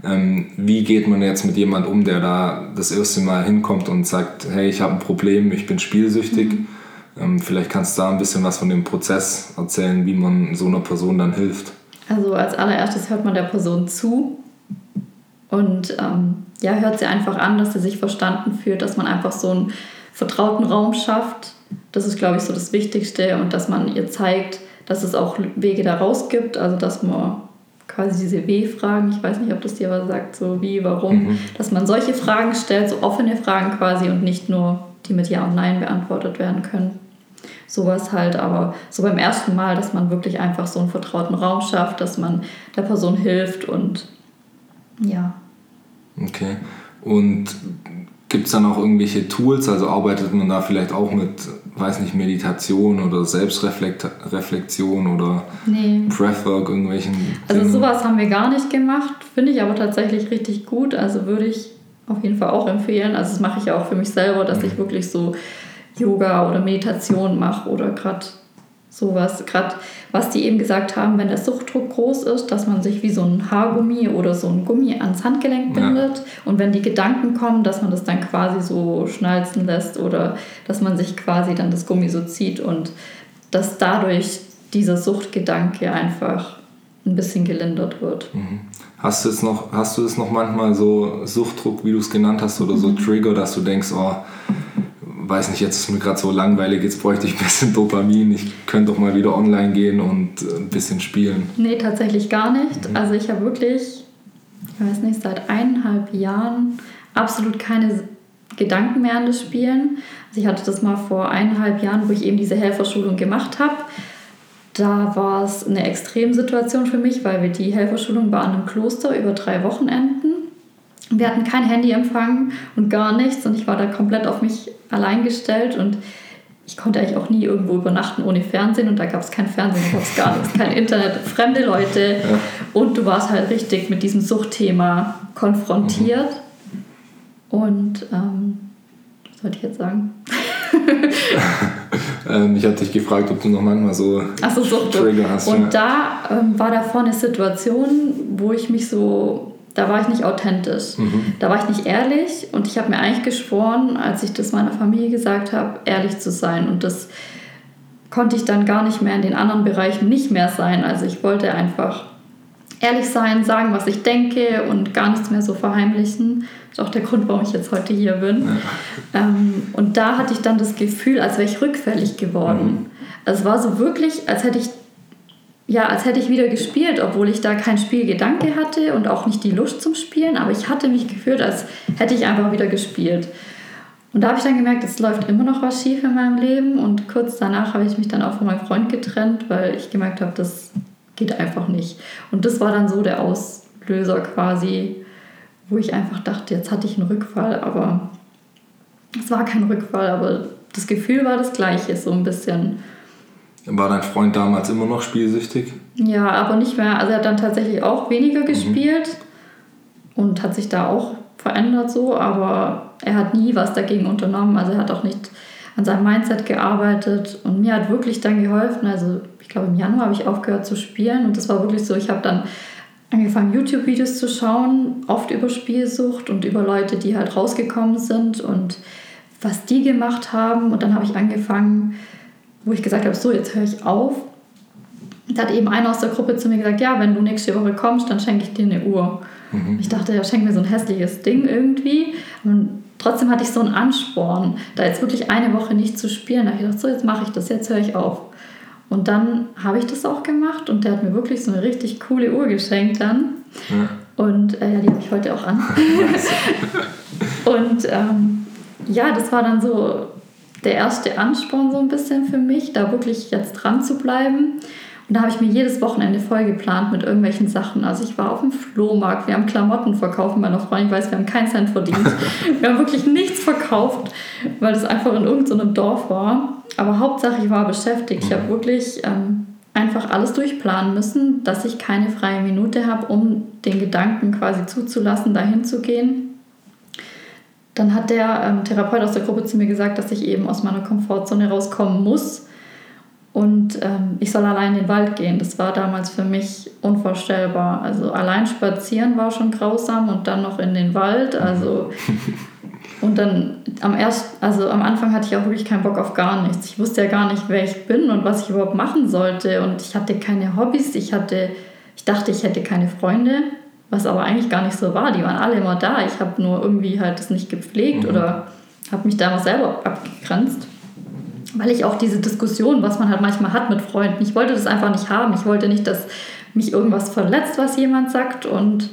Ähm, wie geht man jetzt mit jemand um, der da das erste Mal hinkommt und sagt, hey, ich habe ein Problem, ich bin spielsüchtig? Mhm. Ähm, vielleicht kannst du da ein bisschen was von dem Prozess erzählen, wie man so einer Person dann hilft. Also als allererstes hört man der Person zu und ähm, ja, hört sie einfach an, dass sie sich verstanden fühlt, dass man einfach so einen vertrauten Raum schafft. Das ist, glaube ich, so das Wichtigste und dass man ihr zeigt, dass es auch Wege daraus gibt, also dass man quasi diese W-Fragen, ich weiß nicht, ob das dir was sagt, so wie, warum, mhm. dass man solche Fragen stellt, so offene Fragen quasi und nicht nur die mit Ja und Nein beantwortet werden können. Sowas halt, aber so beim ersten Mal, dass man wirklich einfach so einen vertrauten Raum schafft, dass man der Person hilft und ja. Okay. Und gibt es dann auch irgendwelche Tools? Also arbeitet man da vielleicht auch mit, weiß nicht, Meditation oder Selbstreflexion oder nee. Breathwork, irgendwelchen. Also Dingen? sowas haben wir gar nicht gemacht, finde ich aber tatsächlich richtig gut. Also würde ich auf jeden Fall auch empfehlen. Also das mache ich ja auch für mich selber, dass mhm. ich wirklich so Yoga oder Meditation mache oder gerade sowas. Gerade was die eben gesagt haben, wenn der Suchtdruck groß ist, dass man sich wie so ein Haargummi oder so ein Gummi ans Handgelenk bindet. Ja. Und wenn die Gedanken kommen, dass man das dann quasi so schnalzen lässt oder dass man sich quasi dann das Gummi so zieht und dass dadurch dieser Suchtgedanke einfach ein bisschen gelindert wird. Mhm. Hast du es noch, hast du es noch manchmal so Suchtdruck, wie du es genannt hast, oder so mhm. Trigger, dass du denkst, oh, weiß nicht, jetzt ist mir gerade so langweilig, jetzt bräuchte ich ein bisschen Dopamin, ich könnte doch mal wieder online gehen und äh, ein bisschen spielen? Nee, tatsächlich gar nicht. Mhm. Also ich habe wirklich, ich weiß nicht, seit eineinhalb Jahren absolut keine Gedanken mehr an das Spielen. Also ich hatte das mal vor eineinhalb Jahren, wo ich eben diese Helferschulung gemacht habe. Da war es eine Extremsituation für mich, weil wir die Helferschulung an einem Kloster über drei Wochenenden. Wir hatten kein Handyempfang und gar nichts und ich war da komplett auf mich allein gestellt und ich konnte eigentlich auch nie irgendwo übernachten ohne Fernsehen und da gab es kein Fernsehen, da gab es gar nichts, kein Internet, fremde Leute ja. und du warst halt richtig mit diesem Suchtthema konfrontiert mhm. und ähm, was sollte ich jetzt sagen? ähm, ich hatte dich gefragt, ob du noch manchmal so, Ach so. Trigger hast. Und ja. da ähm, war da vorne eine Situation, wo ich mich so da war ich nicht authentisch. Mhm. Da war ich nicht ehrlich und ich habe mir eigentlich geschworen, als ich das meiner Familie gesagt habe, ehrlich zu sein. Und das konnte ich dann gar nicht mehr in den anderen Bereichen nicht mehr sein. Also ich wollte einfach ehrlich sein, sagen, was ich denke und gar nichts mehr so verheimlichen. Das ist auch der Grund, warum ich jetzt heute hier bin. Ja. Ähm, und da hatte ich dann das Gefühl, als wäre ich rückfällig geworden. Mhm. Also es war so wirklich, als hätte ich ja, als hätte ich wieder gespielt, obwohl ich da kein Spielgedanke hatte und auch nicht die Lust zum Spielen, aber ich hatte mich gefühlt, als hätte ich einfach wieder gespielt. Und da habe ich dann gemerkt, es läuft immer noch was schief in meinem Leben und kurz danach habe ich mich dann auch von meinem Freund getrennt, weil ich gemerkt habe, das geht einfach nicht. Und das war dann so der Auslöser quasi, wo ich einfach dachte, jetzt hatte ich einen Rückfall, aber es war kein Rückfall, aber das Gefühl war das gleiche, so ein bisschen. War dein Freund damals immer noch spielsüchtig? Ja, aber nicht mehr. Also er hat dann tatsächlich auch weniger mhm. gespielt mhm. und hat sich da auch verändert so, aber er hat nie was dagegen unternommen. Also er hat auch nicht an seinem Mindset gearbeitet und mir hat wirklich dann geholfen. Also ich glaube im Januar habe ich aufgehört zu spielen und das war wirklich so, ich habe dann angefangen YouTube-Videos zu schauen, oft über Spielsucht und über Leute, die halt rausgekommen sind und was die gemacht haben und dann habe ich angefangen, wo ich gesagt habe, so, jetzt höre ich auf. Da hat eben einer aus der Gruppe zu mir gesagt, ja, wenn du nächste Woche kommst, dann schenke ich dir eine Uhr. Mhm. Ich dachte, er schenkt mir so ein hässliches Ding irgendwie. Und trotzdem hatte ich so einen Ansporn, da jetzt wirklich eine Woche nicht zu spielen. Da habe ich gedacht, so, jetzt mache ich das, jetzt höre ich auf. Und dann habe ich das auch gemacht und der hat mir wirklich so eine richtig coole Uhr geschenkt dann. Ja. Und äh, ja, die habe ich heute auch an. und ähm, ja, das war dann so der erste Ansporn so ein bisschen für mich, da wirklich jetzt dran zu bleiben. Und da habe ich mir jedes Wochenende voll geplant mit irgendwelchen Sachen. Also ich war auf dem Flohmarkt, wir haben Klamotten verkauft mit meiner Freundin. Ich weiß, wir haben keinen Cent verdient. wir haben wirklich nichts verkauft, weil das einfach in irgendeinem Dorf war. Aber Hauptsache, ich war beschäftigt. Ich habe wirklich ähm, einfach alles durchplanen müssen, dass ich keine freie Minute habe, um den Gedanken quasi zuzulassen, dahin zu gehen dann hat der ähm, Therapeut aus der Gruppe zu mir gesagt, dass ich eben aus meiner Komfortzone rauskommen muss und ähm, ich soll allein in den Wald gehen. Das war damals für mich unvorstellbar. Also allein spazieren war schon grausam und dann noch in den Wald. Also und dann am erst, also am Anfang hatte ich auch wirklich keinen Bock auf gar nichts. Ich wusste ja gar nicht, wer ich bin und was ich überhaupt machen sollte und ich hatte keine Hobbys. Ich hatte, ich dachte, ich hätte keine Freunde was aber eigentlich gar nicht so war. Die waren alle immer da. Ich habe nur irgendwie halt das nicht gepflegt mhm. oder habe mich damals selber abgegrenzt. Weil ich auch diese Diskussion, was man halt manchmal hat mit Freunden, ich wollte das einfach nicht haben. Ich wollte nicht, dass mich irgendwas verletzt, was jemand sagt. Und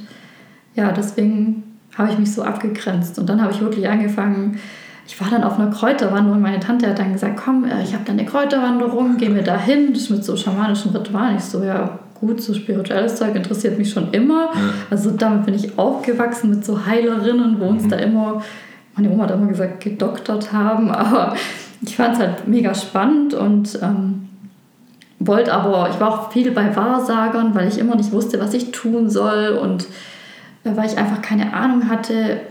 ja, deswegen habe ich mich so abgegrenzt. Und dann habe ich wirklich angefangen, ich war dann auf einer Kräuterwanderung. Meine Tante hat dann gesagt, komm, äh, ich habe da eine Kräuterwanderung, gehen wir da hin. Das ist mit so schamanischen Ritualen. Ich so, ja, gut, so spirituelles Zeug interessiert mich schon immer. Ja. Also damit bin ich aufgewachsen mit so Heilerinnen, wo uns mhm. da immer, meine Oma hat immer gesagt, gedoktert haben. Aber ich fand es halt mega spannend und ähm, wollte aber, ich war auch viel bei Wahrsagern, weil ich immer nicht wusste, was ich tun soll und äh, weil ich einfach keine Ahnung hatte.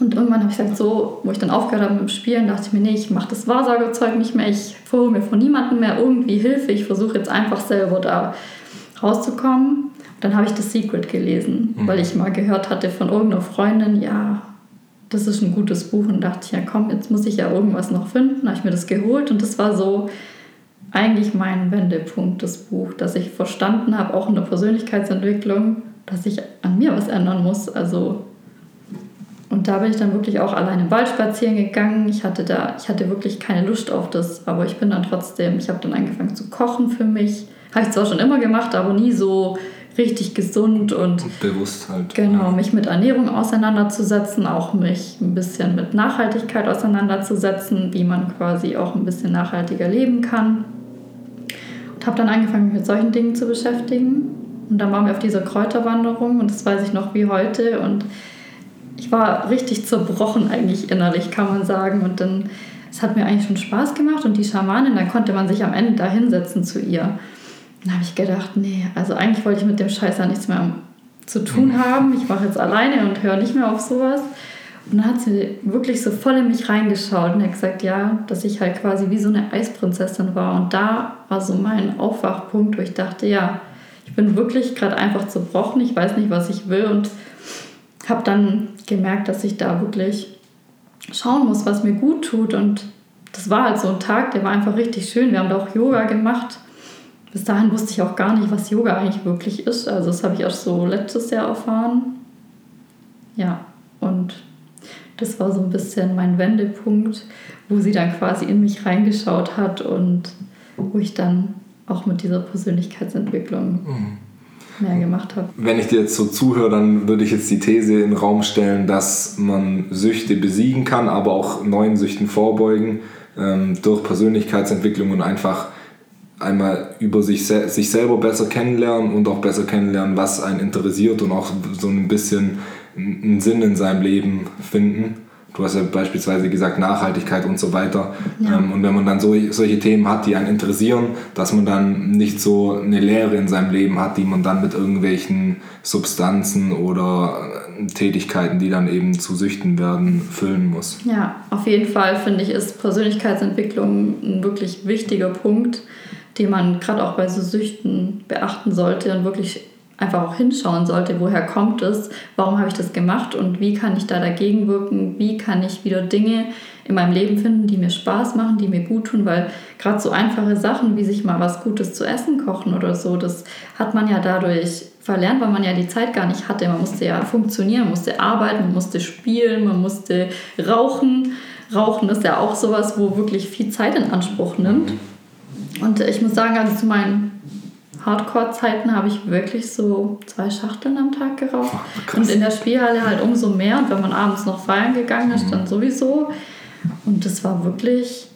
Und irgendwann habe ich gesagt, so, wo ich dann aufgehört habe mit dem Spielen, dachte ich mir, nee, ich mache das Wahrsagerzeug nicht mehr, ich hole mir von niemandem mehr irgendwie Hilfe, ich versuche jetzt einfach selber da rauszukommen. Dann habe ich das Secret gelesen, mhm. weil ich mal gehört hatte von irgendeiner Freundin, ja, das ist ein gutes Buch und dachte, ja komm, jetzt muss ich ja irgendwas noch finden. Habe ich mir das geholt und das war so eigentlich mein Wendepunkt, das Buch, dass ich verstanden habe, auch in der Persönlichkeitsentwicklung, dass ich an mir was ändern muss. Also und da bin ich dann wirklich auch allein im Wald spazieren gegangen. Ich hatte da, ich hatte wirklich keine Lust auf das, aber ich bin dann trotzdem, ich habe dann angefangen zu kochen für mich. Habe ich zwar schon immer gemacht, aber nie so richtig gesund und, und bewusst halt. Genau, mich mit Ernährung auseinanderzusetzen, auch mich ein bisschen mit Nachhaltigkeit auseinanderzusetzen, wie man quasi auch ein bisschen nachhaltiger leben kann. Und habe dann angefangen, mich mit solchen Dingen zu beschäftigen. Und dann waren wir auf dieser Kräuterwanderung und das weiß ich noch wie heute. Und ich war richtig zerbrochen eigentlich innerlich, kann man sagen. Und dann, es hat mir eigentlich schon Spaß gemacht und die Schamanin, dann konnte man sich am Ende da hinsetzen zu ihr. Dann habe ich gedacht, nee, also eigentlich wollte ich mit dem Scheiß ja nichts mehr zu tun mhm. haben. Ich mache jetzt alleine und höre nicht mehr auf sowas. Und dann hat sie wirklich so voll in mich reingeschaut und hat gesagt, ja, dass ich halt quasi wie so eine Eisprinzessin war. Und da war so mein Aufwachpunkt, wo ich dachte, ja, ich bin wirklich gerade einfach zerbrochen, ich weiß nicht, was ich will und habe dann gemerkt, dass ich da wirklich schauen muss, was mir gut tut. Und das war halt so ein Tag, der war einfach richtig schön. Wir haben da auch Yoga gemacht bis dahin wusste ich auch gar nicht, was Yoga eigentlich wirklich ist. Also das habe ich erst so letztes Jahr erfahren. Ja, und das war so ein bisschen mein Wendepunkt, wo sie dann quasi in mich reingeschaut hat und wo ich dann auch mit dieser Persönlichkeitsentwicklung mhm. mehr gemacht habe. Wenn ich dir jetzt so zuhöre, dann würde ich jetzt die These in den Raum stellen, dass man Süchte besiegen kann, aber auch neuen Süchten vorbeugen ähm, durch Persönlichkeitsentwicklung und einfach einmal über sich, sich selber besser kennenlernen und auch besser kennenlernen, was einen interessiert und auch so ein bisschen einen Sinn in seinem Leben finden. Du hast ja beispielsweise gesagt Nachhaltigkeit und so weiter. Ja. Ähm, und wenn man dann so, solche Themen hat, die einen interessieren, dass man dann nicht so eine Lehre in seinem Leben hat, die man dann mit irgendwelchen Substanzen oder äh, Tätigkeiten, die dann eben zu Süchten werden, füllen muss. Ja, auf jeden Fall finde ich, ist Persönlichkeitsentwicklung ein wirklich wichtiger Punkt die man gerade auch bei so Süchten beachten sollte und wirklich einfach auch hinschauen sollte, woher kommt es, warum habe ich das gemacht und wie kann ich da dagegen wirken, wie kann ich wieder Dinge in meinem Leben finden, die mir Spaß machen, die mir gut tun, weil gerade so einfache Sachen wie sich mal was Gutes zu essen kochen oder so, das hat man ja dadurch verlernt, weil man ja die Zeit gar nicht hatte. Man musste ja funktionieren, man musste arbeiten, man musste spielen, man musste rauchen. Rauchen ist ja auch sowas, wo wirklich viel Zeit in Anspruch nimmt. Und ich muss sagen, also zu meinen Hardcore-Zeiten habe ich wirklich so zwei Schachteln am Tag geraucht. Oh, und in der Spielhalle halt umso mehr. Und wenn man abends noch feiern gegangen ist, mhm. dann sowieso. Und das war wirklich.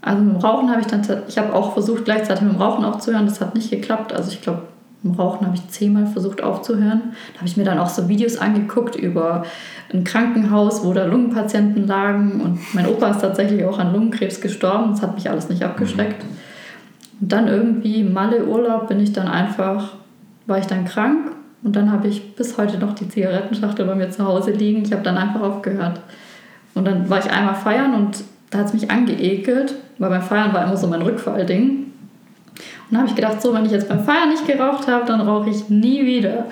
Also mit dem Rauchen habe ich dann. Ich habe auch versucht, gleichzeitig mit dem Rauchen aufzuhören. Das hat nicht geklappt. Also ich glaube, mit dem Rauchen habe ich zehnmal versucht aufzuhören. Da habe ich mir dann auch so Videos angeguckt über ein Krankenhaus, wo da Lungenpatienten lagen. Und mein Opa ist tatsächlich auch an Lungenkrebs gestorben. Das hat mich alles nicht abgeschreckt. Mhm. Und dann irgendwie Malle Urlaub bin ich dann einfach, war ich dann krank und dann habe ich bis heute noch die Zigarettenschachtel bei mir zu Hause liegen. Ich habe dann einfach aufgehört. Und dann war ich einmal feiern und da hat es mich angeekelt, weil beim Feiern war immer so mein Rückfallding. Und dann habe ich gedacht, so, wenn ich jetzt beim Feiern nicht geraucht habe, dann rauche ich nie wieder.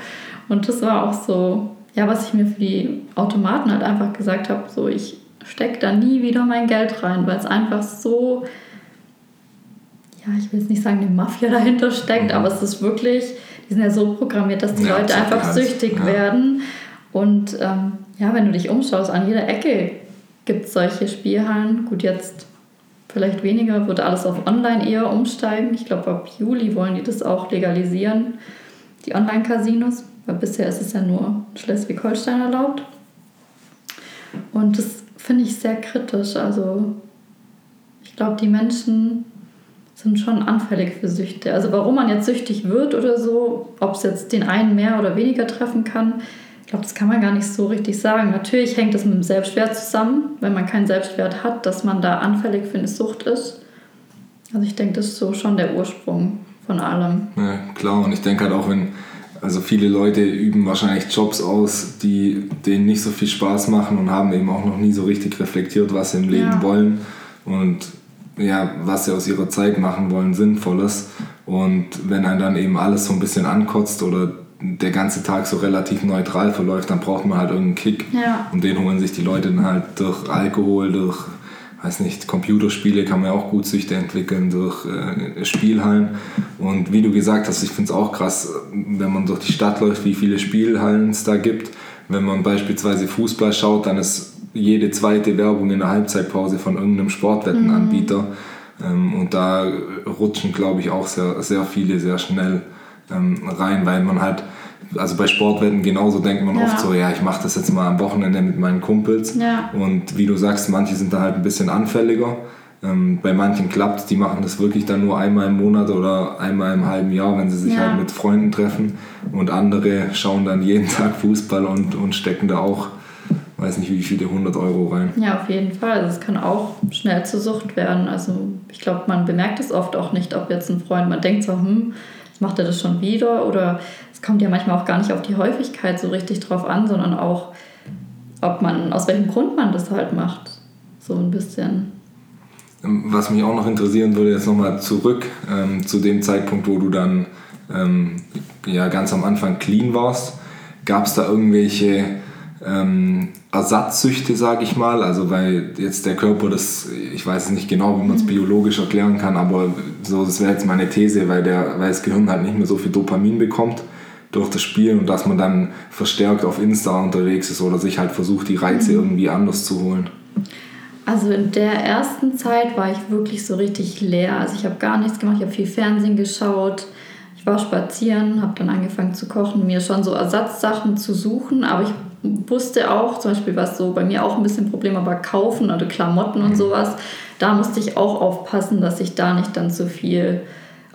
Und das war auch so, ja, was ich mir für die Automaten halt einfach gesagt habe, so, ich stecke da nie wieder mein Geld rein, weil es einfach so ja, ich will jetzt nicht sagen, eine Mafia dahinter steckt, mhm. aber es ist wirklich, die sind ja so programmiert, dass die ja, Leute einfach halt. süchtig ja. werden. Und ähm, ja, wenn du dich umschaust, an jeder Ecke gibt es solche Spielhallen. Gut, jetzt vielleicht weniger, wird alles auf Online eher umsteigen. Ich glaube, ab Juli wollen die das auch legalisieren, die Online-Casinos, weil bisher ist es ja nur Schleswig-Holstein erlaubt. Und das finde ich sehr kritisch. Also ich glaube, die Menschen sind schon anfällig für Süchte. Also warum man jetzt süchtig wird oder so, ob es jetzt den einen mehr oder weniger treffen kann, ich glaube, das kann man gar nicht so richtig sagen. Natürlich hängt das mit dem Selbstwert zusammen, wenn man keinen Selbstwert hat, dass man da anfällig für eine Sucht ist. Also ich denke, das ist so schon der Ursprung von allem. Ja, klar. Und ich denke halt auch, wenn, also viele Leute üben wahrscheinlich Jobs aus, die denen nicht so viel Spaß machen und haben eben auch noch nie so richtig reflektiert, was sie im Leben ja. wollen. Und ja, was sie aus ihrer Zeit machen wollen, Sinnvolles. Und wenn einen dann eben alles so ein bisschen ankotzt oder der ganze Tag so relativ neutral verläuft, dann braucht man halt irgendeinen Kick. Ja. Und den holen sich die Leute dann halt durch Alkohol, durch, weiß nicht, Computerspiele kann man ja auch gut Süchte entwickeln, durch äh, Spielhallen. Und wie du gesagt hast, ich finde es auch krass, wenn man durch die Stadt läuft, wie viele Spielhallen es da gibt wenn man beispielsweise Fußball schaut, dann ist jede zweite Werbung in der Halbzeitpause von irgendeinem Sportwettenanbieter. Mhm. und da rutschen, glaube ich, auch sehr, sehr viele sehr schnell ähm, rein, weil man halt also bei Sportwetten genauso denkt man ja. oft so, ja, ich mache das jetzt mal am Wochenende mit meinen Kumpels. Ja. Und wie du sagst, manche sind da halt ein bisschen anfälliger. Ähm, bei manchen klappt die machen das wirklich dann nur einmal im Monat oder einmal im halben Jahr, wenn sie sich ja. halt mit Freunden treffen. Und andere schauen dann jeden Tag Fußball und, und stecken da auch, weiß nicht wie viele, 100 Euro rein. Ja, auf jeden Fall. Also es kann auch schnell zur Sucht werden. Also ich glaube, man bemerkt es oft auch nicht, ob jetzt ein Freund, man denkt so, hm, macht er das schon wieder? Oder es kommt ja manchmal auch gar nicht auf die Häufigkeit so richtig drauf an, sondern auch, ob man, aus welchem Grund man das halt macht. So ein bisschen. Was mich auch noch interessieren würde, jetzt nochmal zurück ähm, zu dem Zeitpunkt, wo du dann ähm, ja, ganz am Anfang clean warst. Gab es da irgendwelche ähm, Ersatzsüchte, sage ich mal? Also weil jetzt der Körper das, ich weiß nicht genau, wie man es mhm. biologisch erklären kann, aber so, das wäre jetzt meine These, weil, der, weil das Gehirn halt nicht mehr so viel Dopamin bekommt durch das Spielen und dass man dann verstärkt auf Insta unterwegs ist oder sich halt versucht, die Reize mhm. irgendwie anders zu holen. Also in der ersten Zeit war ich wirklich so richtig leer. Also ich habe gar nichts gemacht, ich habe viel Fernsehen geschaut. Ich war spazieren, habe dann angefangen zu kochen, mir schon so Ersatzsachen zu suchen, aber ich wusste auch, zum Beispiel was so bei mir auch ein bisschen Problem aber kaufen oder Klamotten und mhm. sowas, da musste ich auch aufpassen, dass ich da nicht dann zu viel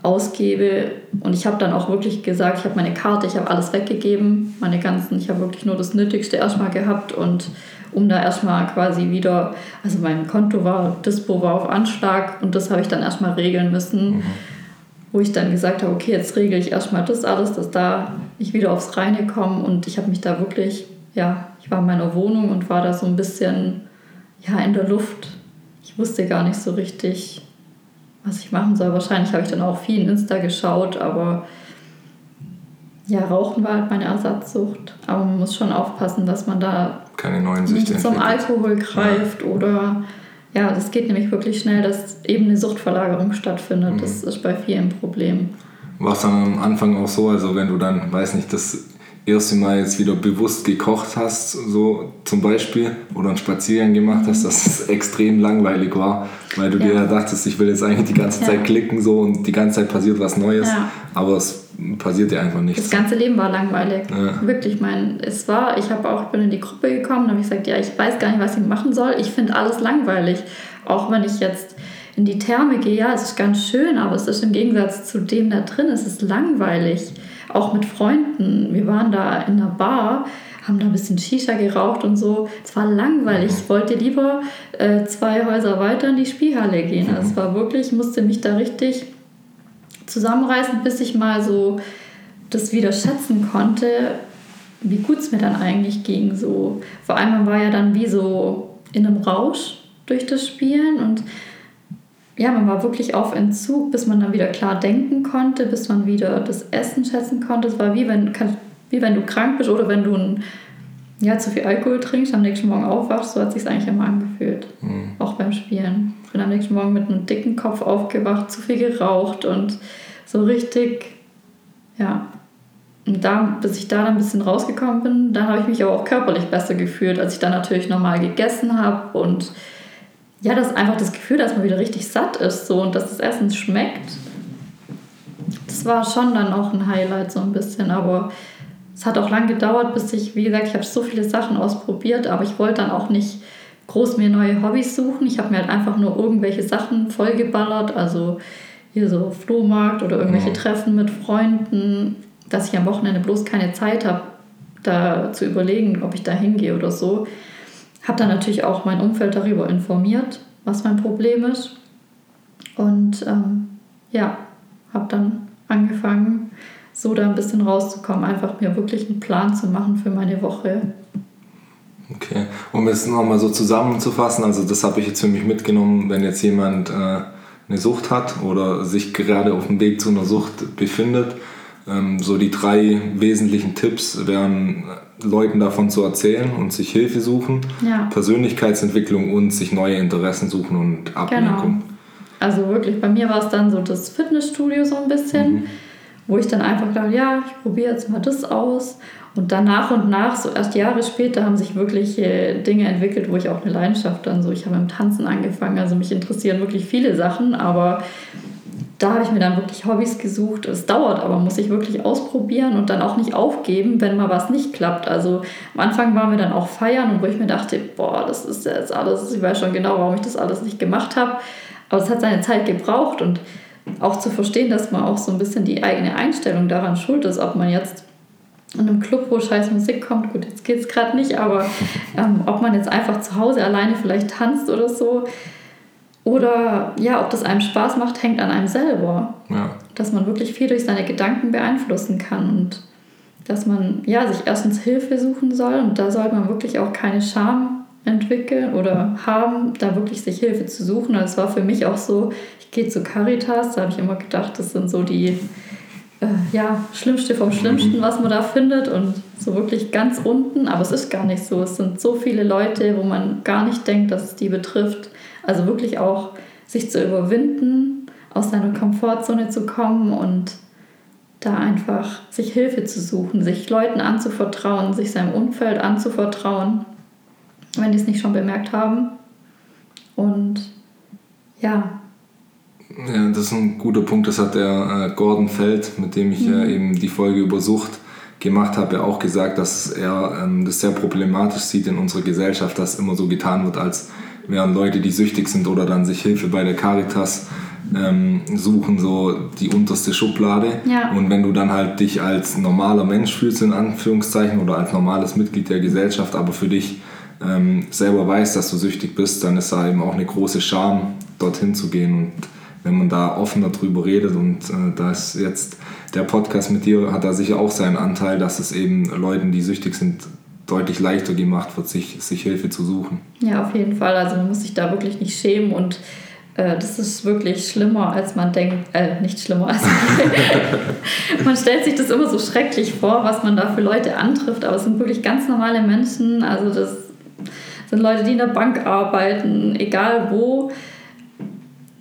ausgebe. Und ich habe dann auch wirklich gesagt, ich habe meine Karte, ich habe alles weggegeben, meine ganzen, ich habe wirklich nur das Nötigste erstmal gehabt und um da erstmal quasi wieder, also mein Konto war, Dispo war auf Anschlag und das habe ich dann erstmal regeln müssen, mhm. wo ich dann gesagt habe, okay, jetzt regle ich erstmal das alles, dass da ich wieder aufs Reine komme und ich habe mich da wirklich, ja, ich war in meiner Wohnung und war da so ein bisschen, ja, in der Luft. Ich wusste gar nicht so richtig, was ich machen soll. Wahrscheinlich habe ich dann auch viel in Insta geschaut, aber ja, Rauchen war halt meine Ersatzsucht. Aber man muss schon aufpassen, dass man da keine neuen nicht zum Alkohol greift ja. oder ja, das geht nämlich wirklich schnell, dass eben eine Suchtverlagerung stattfindet. Mhm. Das ist bei vielen ein Problem. War es dann am Anfang auch so, also wenn du dann, weiß nicht, das erste Mal jetzt wieder bewusst gekocht hast, so zum Beispiel, oder einen Spaziergang gemacht hast, dass es extrem langweilig war, weil du ja. dir dachtest, ich will jetzt eigentlich die ganze Zeit ja. klicken so und die ganze Zeit passiert was Neues, ja. aber es passiert dir einfach nichts. Das ganze Leben war langweilig, wirklich. Mein, es war, ich habe auch bin in die Gruppe gekommen, habe ich gesagt, ja, ich weiß gar nicht, was ich machen soll. Ich finde alles langweilig, auch wenn ich jetzt in die Therme gehe, ja, es ist ganz schön, aber es ist im Gegensatz zu dem da drin, es ist langweilig auch mit Freunden. Wir waren da in einer Bar, haben da ein bisschen Shisha geraucht und so. Es war langweilig. Ich wollte lieber äh, zwei Häuser weiter in die Spielhalle gehen. Also es war wirklich, ich musste mich da richtig zusammenreißen, bis ich mal so das wieder schätzen konnte, wie gut es mir dann eigentlich ging. So. Vor allem man war ja dann wie so in einem Rausch durch das Spielen und ja, man war wirklich auf Entzug, bis man dann wieder klar denken konnte, bis man wieder das Essen schätzen konnte. Es war wie wenn, wie wenn du krank bist oder wenn du ein, ja, zu viel Alkohol trinkst, am nächsten Morgen aufwachst. So hat sich eigentlich immer angefühlt. Mhm. Auch beim Spielen. Ich bin am nächsten Morgen mit einem dicken Kopf aufgewacht, zu viel geraucht und so richtig, ja. Und da, bis ich da dann ein bisschen rausgekommen bin, dann habe ich mich aber auch körperlich besser gefühlt, als ich dann natürlich nochmal gegessen habe und ja, das einfach das Gefühl, dass man wieder richtig satt ist so und dass das Essen schmeckt. Das war schon dann auch ein Highlight so ein bisschen, aber es hat auch lange gedauert, bis ich, wie gesagt, ich habe so viele Sachen ausprobiert, aber ich wollte dann auch nicht groß mir neue Hobbys suchen. Ich habe mir halt einfach nur irgendwelche Sachen vollgeballert, also hier so Flohmarkt oder irgendwelche Treffen mit Freunden, dass ich am Wochenende bloß keine Zeit habe, da zu überlegen, ob ich da hingehe oder so. Habe dann natürlich auch mein Umfeld darüber informiert, was mein Problem ist. Und ähm, ja, habe dann angefangen, so da ein bisschen rauszukommen, einfach mir wirklich einen Plan zu machen für meine Woche. Okay, um es nochmal so zusammenzufassen, also das habe ich jetzt für mich mitgenommen, wenn jetzt jemand äh, eine Sucht hat oder sich gerade auf dem Weg zu einer Sucht befindet, ähm, so die drei wesentlichen Tipps wären Leuten davon zu erzählen und sich Hilfe suchen, ja. Persönlichkeitsentwicklung und sich neue Interessen suchen und Ablenkung. Genau. Also wirklich, bei mir war es dann so das Fitnessstudio so ein bisschen. Mhm. wo ich dann einfach dachte, ja, ich probiere jetzt mal das aus. Und dann nach und nach, so erst Jahre später, haben sich wirklich äh, Dinge entwickelt, wo ich auch eine Leidenschaft dann so, ich habe im Tanzen angefangen, also mich interessieren wirklich viele Sachen, aber da habe ich mir dann wirklich Hobbys gesucht. Es dauert aber, muss ich wirklich ausprobieren und dann auch nicht aufgeben, wenn mal was nicht klappt. Also am Anfang waren wir dann auch feiern und wo ich mir dachte, boah, das ist jetzt alles, ich weiß schon genau, warum ich das alles nicht gemacht habe. Aber es hat seine Zeit gebraucht und auch zu verstehen, dass man auch so ein bisschen die eigene Einstellung daran schuld ist, ob man jetzt in einem Club, wo scheiß Musik kommt, gut, jetzt geht es gerade nicht, aber ähm, ob man jetzt einfach zu Hause alleine vielleicht tanzt oder so. Oder ja, ob das einem Spaß macht, hängt an einem selber. Ja. Dass man wirklich viel durch seine Gedanken beeinflussen kann und dass man ja sich erstens Hilfe suchen soll und da soll man wirklich auch keine Scham entwickeln oder haben, da wirklich sich Hilfe zu suchen. Das war für mich auch so, ich gehe zu Caritas, da habe ich immer gedacht, das sind so die äh, ja, Schlimmste vom Schlimmsten, was man da findet und so wirklich ganz unten, aber es ist gar nicht so. Es sind so viele Leute, wo man gar nicht denkt, dass es die betrifft. Also wirklich auch sich zu überwinden, aus seiner Komfortzone zu kommen und da einfach sich Hilfe zu suchen, sich Leuten anzuvertrauen, sich seinem Umfeld anzuvertrauen, wenn die es nicht schon bemerkt haben. Und ja, ja, das ist ein guter Punkt. Das hat der äh, Gordon Feld, mit dem ich mhm. eben die Folge über Sucht gemacht habe, auch gesagt, dass er ähm, das sehr problematisch sieht in unserer Gesellschaft, dass immer so getan wird, als wären Leute, die süchtig sind oder dann sich Hilfe bei der Caritas ähm, suchen, so die unterste Schublade. Ja. Und wenn du dann halt dich als normaler Mensch fühlst, in Anführungszeichen, oder als normales Mitglied der Gesellschaft, aber für dich ähm, selber weißt, dass du süchtig bist, dann ist da eben auch eine große Scham, dorthin zu gehen und wenn man da offener drüber redet und äh, da ist jetzt der Podcast mit dir, hat da sicher auch seinen Anteil, dass es eben Leuten, die süchtig sind, deutlich leichter gemacht wird, sich, sich Hilfe zu suchen. Ja, auf jeden Fall. Also man muss sich da wirklich nicht schämen und äh, das ist wirklich schlimmer, als man denkt. Äh, nicht schlimmer als man Man stellt sich das immer so schrecklich vor, was man da für Leute antrifft, aber es sind wirklich ganz normale Menschen. Also das sind Leute, die in der Bank arbeiten, egal wo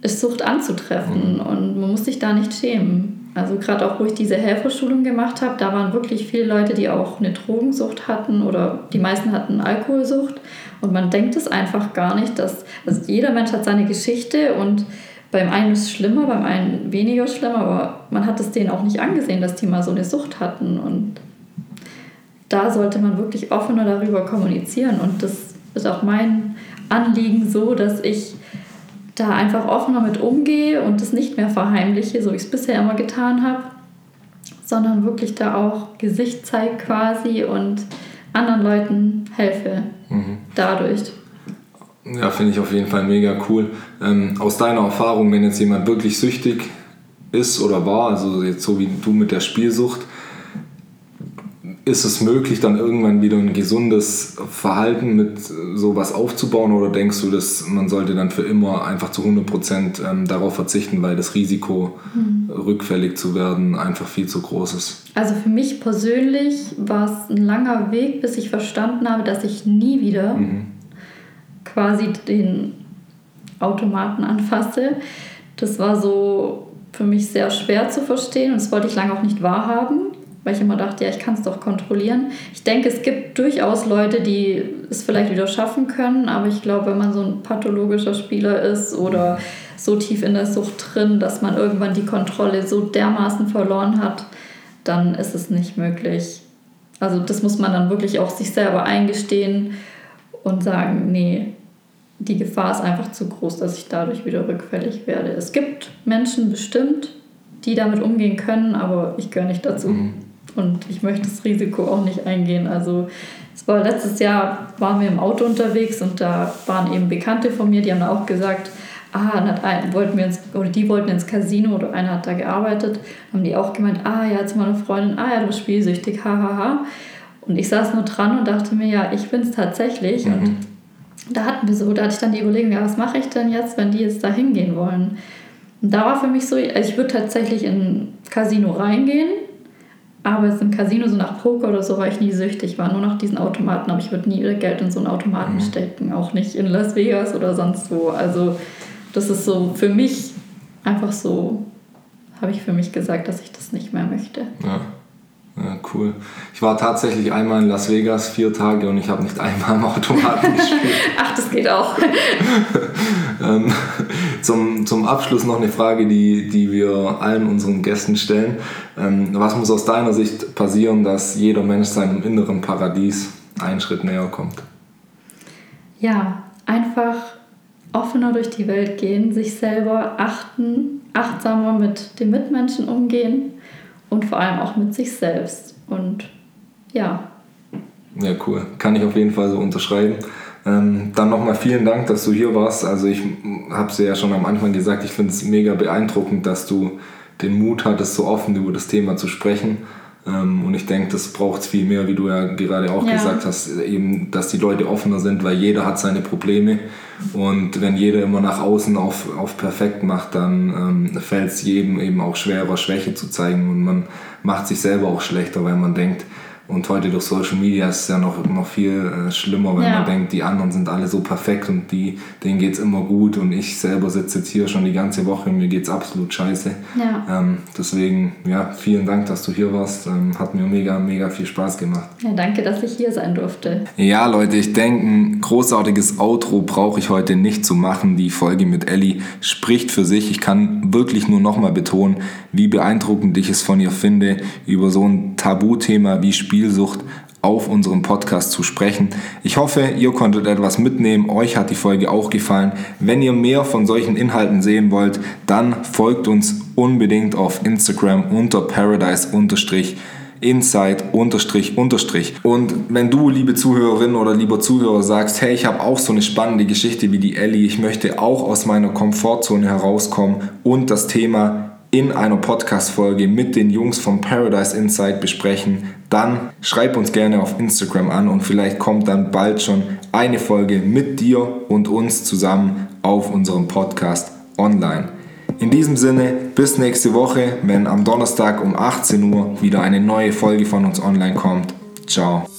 ist Sucht anzutreffen mhm. und man muss sich da nicht schämen. Also gerade auch, wo ich diese Helferschulung gemacht habe, da waren wirklich viele Leute, die auch eine Drogensucht hatten oder die meisten hatten Alkoholsucht. Und man denkt es einfach gar nicht, dass also jeder Mensch hat seine Geschichte und beim einen ist es schlimmer, beim einen weniger schlimm, aber man hat es denen auch nicht angesehen, dass die mal so eine Sucht hatten. Und da sollte man wirklich offener darüber kommunizieren. Und das ist auch mein Anliegen so, dass ich da einfach offener mit umgehe und es nicht mehr verheimliche, so wie ich es bisher immer getan habe, sondern wirklich da auch Gesicht zeige quasi und anderen Leuten helfe mhm. dadurch. Ja, finde ich auf jeden Fall mega cool. Ähm, aus deiner Erfahrung, wenn jetzt jemand wirklich süchtig ist oder war, also jetzt so wie du mit der Spielsucht, ist es möglich, dann irgendwann wieder ein gesundes Verhalten mit sowas aufzubauen oder denkst du, dass man sollte dann für immer einfach zu 100 Prozent ähm, darauf verzichten, weil das Risiko, mhm. rückfällig zu werden, einfach viel zu groß ist? Also für mich persönlich war es ein langer Weg, bis ich verstanden habe, dass ich nie wieder mhm. quasi den Automaten anfasse. Das war so für mich sehr schwer zu verstehen und das wollte ich lange auch nicht wahrhaben weil ich immer dachte, ja, ich kann es doch kontrollieren. Ich denke, es gibt durchaus Leute, die es vielleicht wieder schaffen können, aber ich glaube, wenn man so ein pathologischer Spieler ist oder so tief in der Sucht drin, dass man irgendwann die Kontrolle so dermaßen verloren hat, dann ist es nicht möglich. Also das muss man dann wirklich auch sich selber eingestehen und sagen, nee, die Gefahr ist einfach zu groß, dass ich dadurch wieder rückfällig werde. Es gibt Menschen bestimmt, die damit umgehen können, aber ich gehöre nicht dazu. Mhm. Und ich möchte das Risiko auch nicht eingehen. Also es war letztes Jahr, waren wir im Auto unterwegs und da waren eben Bekannte von mir, die haben auch gesagt, ah, wollten wir ins, oder die wollten ins Casino oder einer hat da gearbeitet, haben die auch gemeint, ah ja, jetzt meine Freundin, ah ja, du bist spielsüchtig, hahaha. Ha, ha. Und ich saß nur dran und dachte mir, ja, ich bin es tatsächlich. Mhm. Und da hatten wir so, da hatte ich dann die Überlegung, ja, was mache ich denn jetzt, wenn die jetzt da hingehen wollen? Und da war für mich so, ich würde tatsächlich in ein Casino reingehen aber jetzt im Casino, so nach Poker oder so, war ich nie süchtig. War nur nach diesen Automaten, aber ich würde nie Geld in so einen Automaten mhm. stecken. Auch nicht in Las Vegas oder sonst wo. Also, das ist so für mich einfach so habe ich für mich gesagt, dass ich das nicht mehr möchte. Ja. Ja, cool. Ich war tatsächlich einmal in Las Vegas, vier Tage, und ich habe nicht einmal im Automaten gespielt. Ach, das geht auch. ähm, zum, zum Abschluss noch eine Frage, die, die wir allen unseren Gästen stellen. Ähm, was muss aus deiner Sicht passieren, dass jeder Mensch seinem inneren Paradies einen Schritt näher kommt? Ja, einfach offener durch die Welt gehen, sich selber achten, achtsamer mit den Mitmenschen umgehen und vor allem auch mit sich selbst. Und ja. Ja, cool. Kann ich auf jeden Fall so unterschreiben. Ähm, dann nochmal vielen Dank, dass du hier warst. Also ich habe es ja schon am Anfang gesagt, ich finde es mega beeindruckend, dass du den Mut hattest, so offen über das Thema zu sprechen. Ähm, und ich denke, das braucht es viel mehr, wie du ja gerade auch ja. gesagt hast, eben, dass die Leute offener sind, weil jeder hat seine Probleme. Und wenn jeder immer nach außen auf, auf perfekt macht, dann ähm, fällt es jedem eben auch schwerer, Schwäche zu zeigen. Und man macht sich selber auch schlechter, weil man denkt, und heute durch Social Media ist es ja noch, noch viel äh, schlimmer, wenn ja. man denkt, die anderen sind alle so perfekt und die, denen geht es immer gut und ich selber sitze jetzt hier schon die ganze Woche und mir geht es absolut scheiße. Ja. Ähm, deswegen, ja, vielen Dank, dass du hier warst. Ähm, hat mir mega, mega viel Spaß gemacht. Ja, danke, dass ich hier sein durfte. Ja, Leute, ich denke, ein großartiges Outro brauche ich heute nicht zu machen. Die Folge mit Ellie spricht für sich. Ich kann wirklich nur nochmal betonen, wie beeindruckend ich es von ihr finde, über so ein Tabuthema wie Spiel Spielsucht auf unserem Podcast zu sprechen. Ich hoffe, ihr konntet etwas mitnehmen. Euch hat die Folge auch gefallen. Wenn ihr mehr von solchen Inhalten sehen wollt, dann folgt uns unbedingt auf Instagram unter paradise-insight Und wenn du, liebe Zuhörerin oder lieber Zuhörer, sagst, hey, ich habe auch so eine spannende Geschichte wie die Ellie, ich möchte auch aus meiner Komfortzone herauskommen und das Thema in einer Podcast-Folge mit den Jungs vom Paradise Insight besprechen, dann schreib uns gerne auf Instagram an und vielleicht kommt dann bald schon eine Folge mit dir und uns zusammen auf unserem Podcast online. In diesem Sinne, bis nächste Woche, wenn am Donnerstag um 18 Uhr wieder eine neue Folge von uns online kommt. Ciao.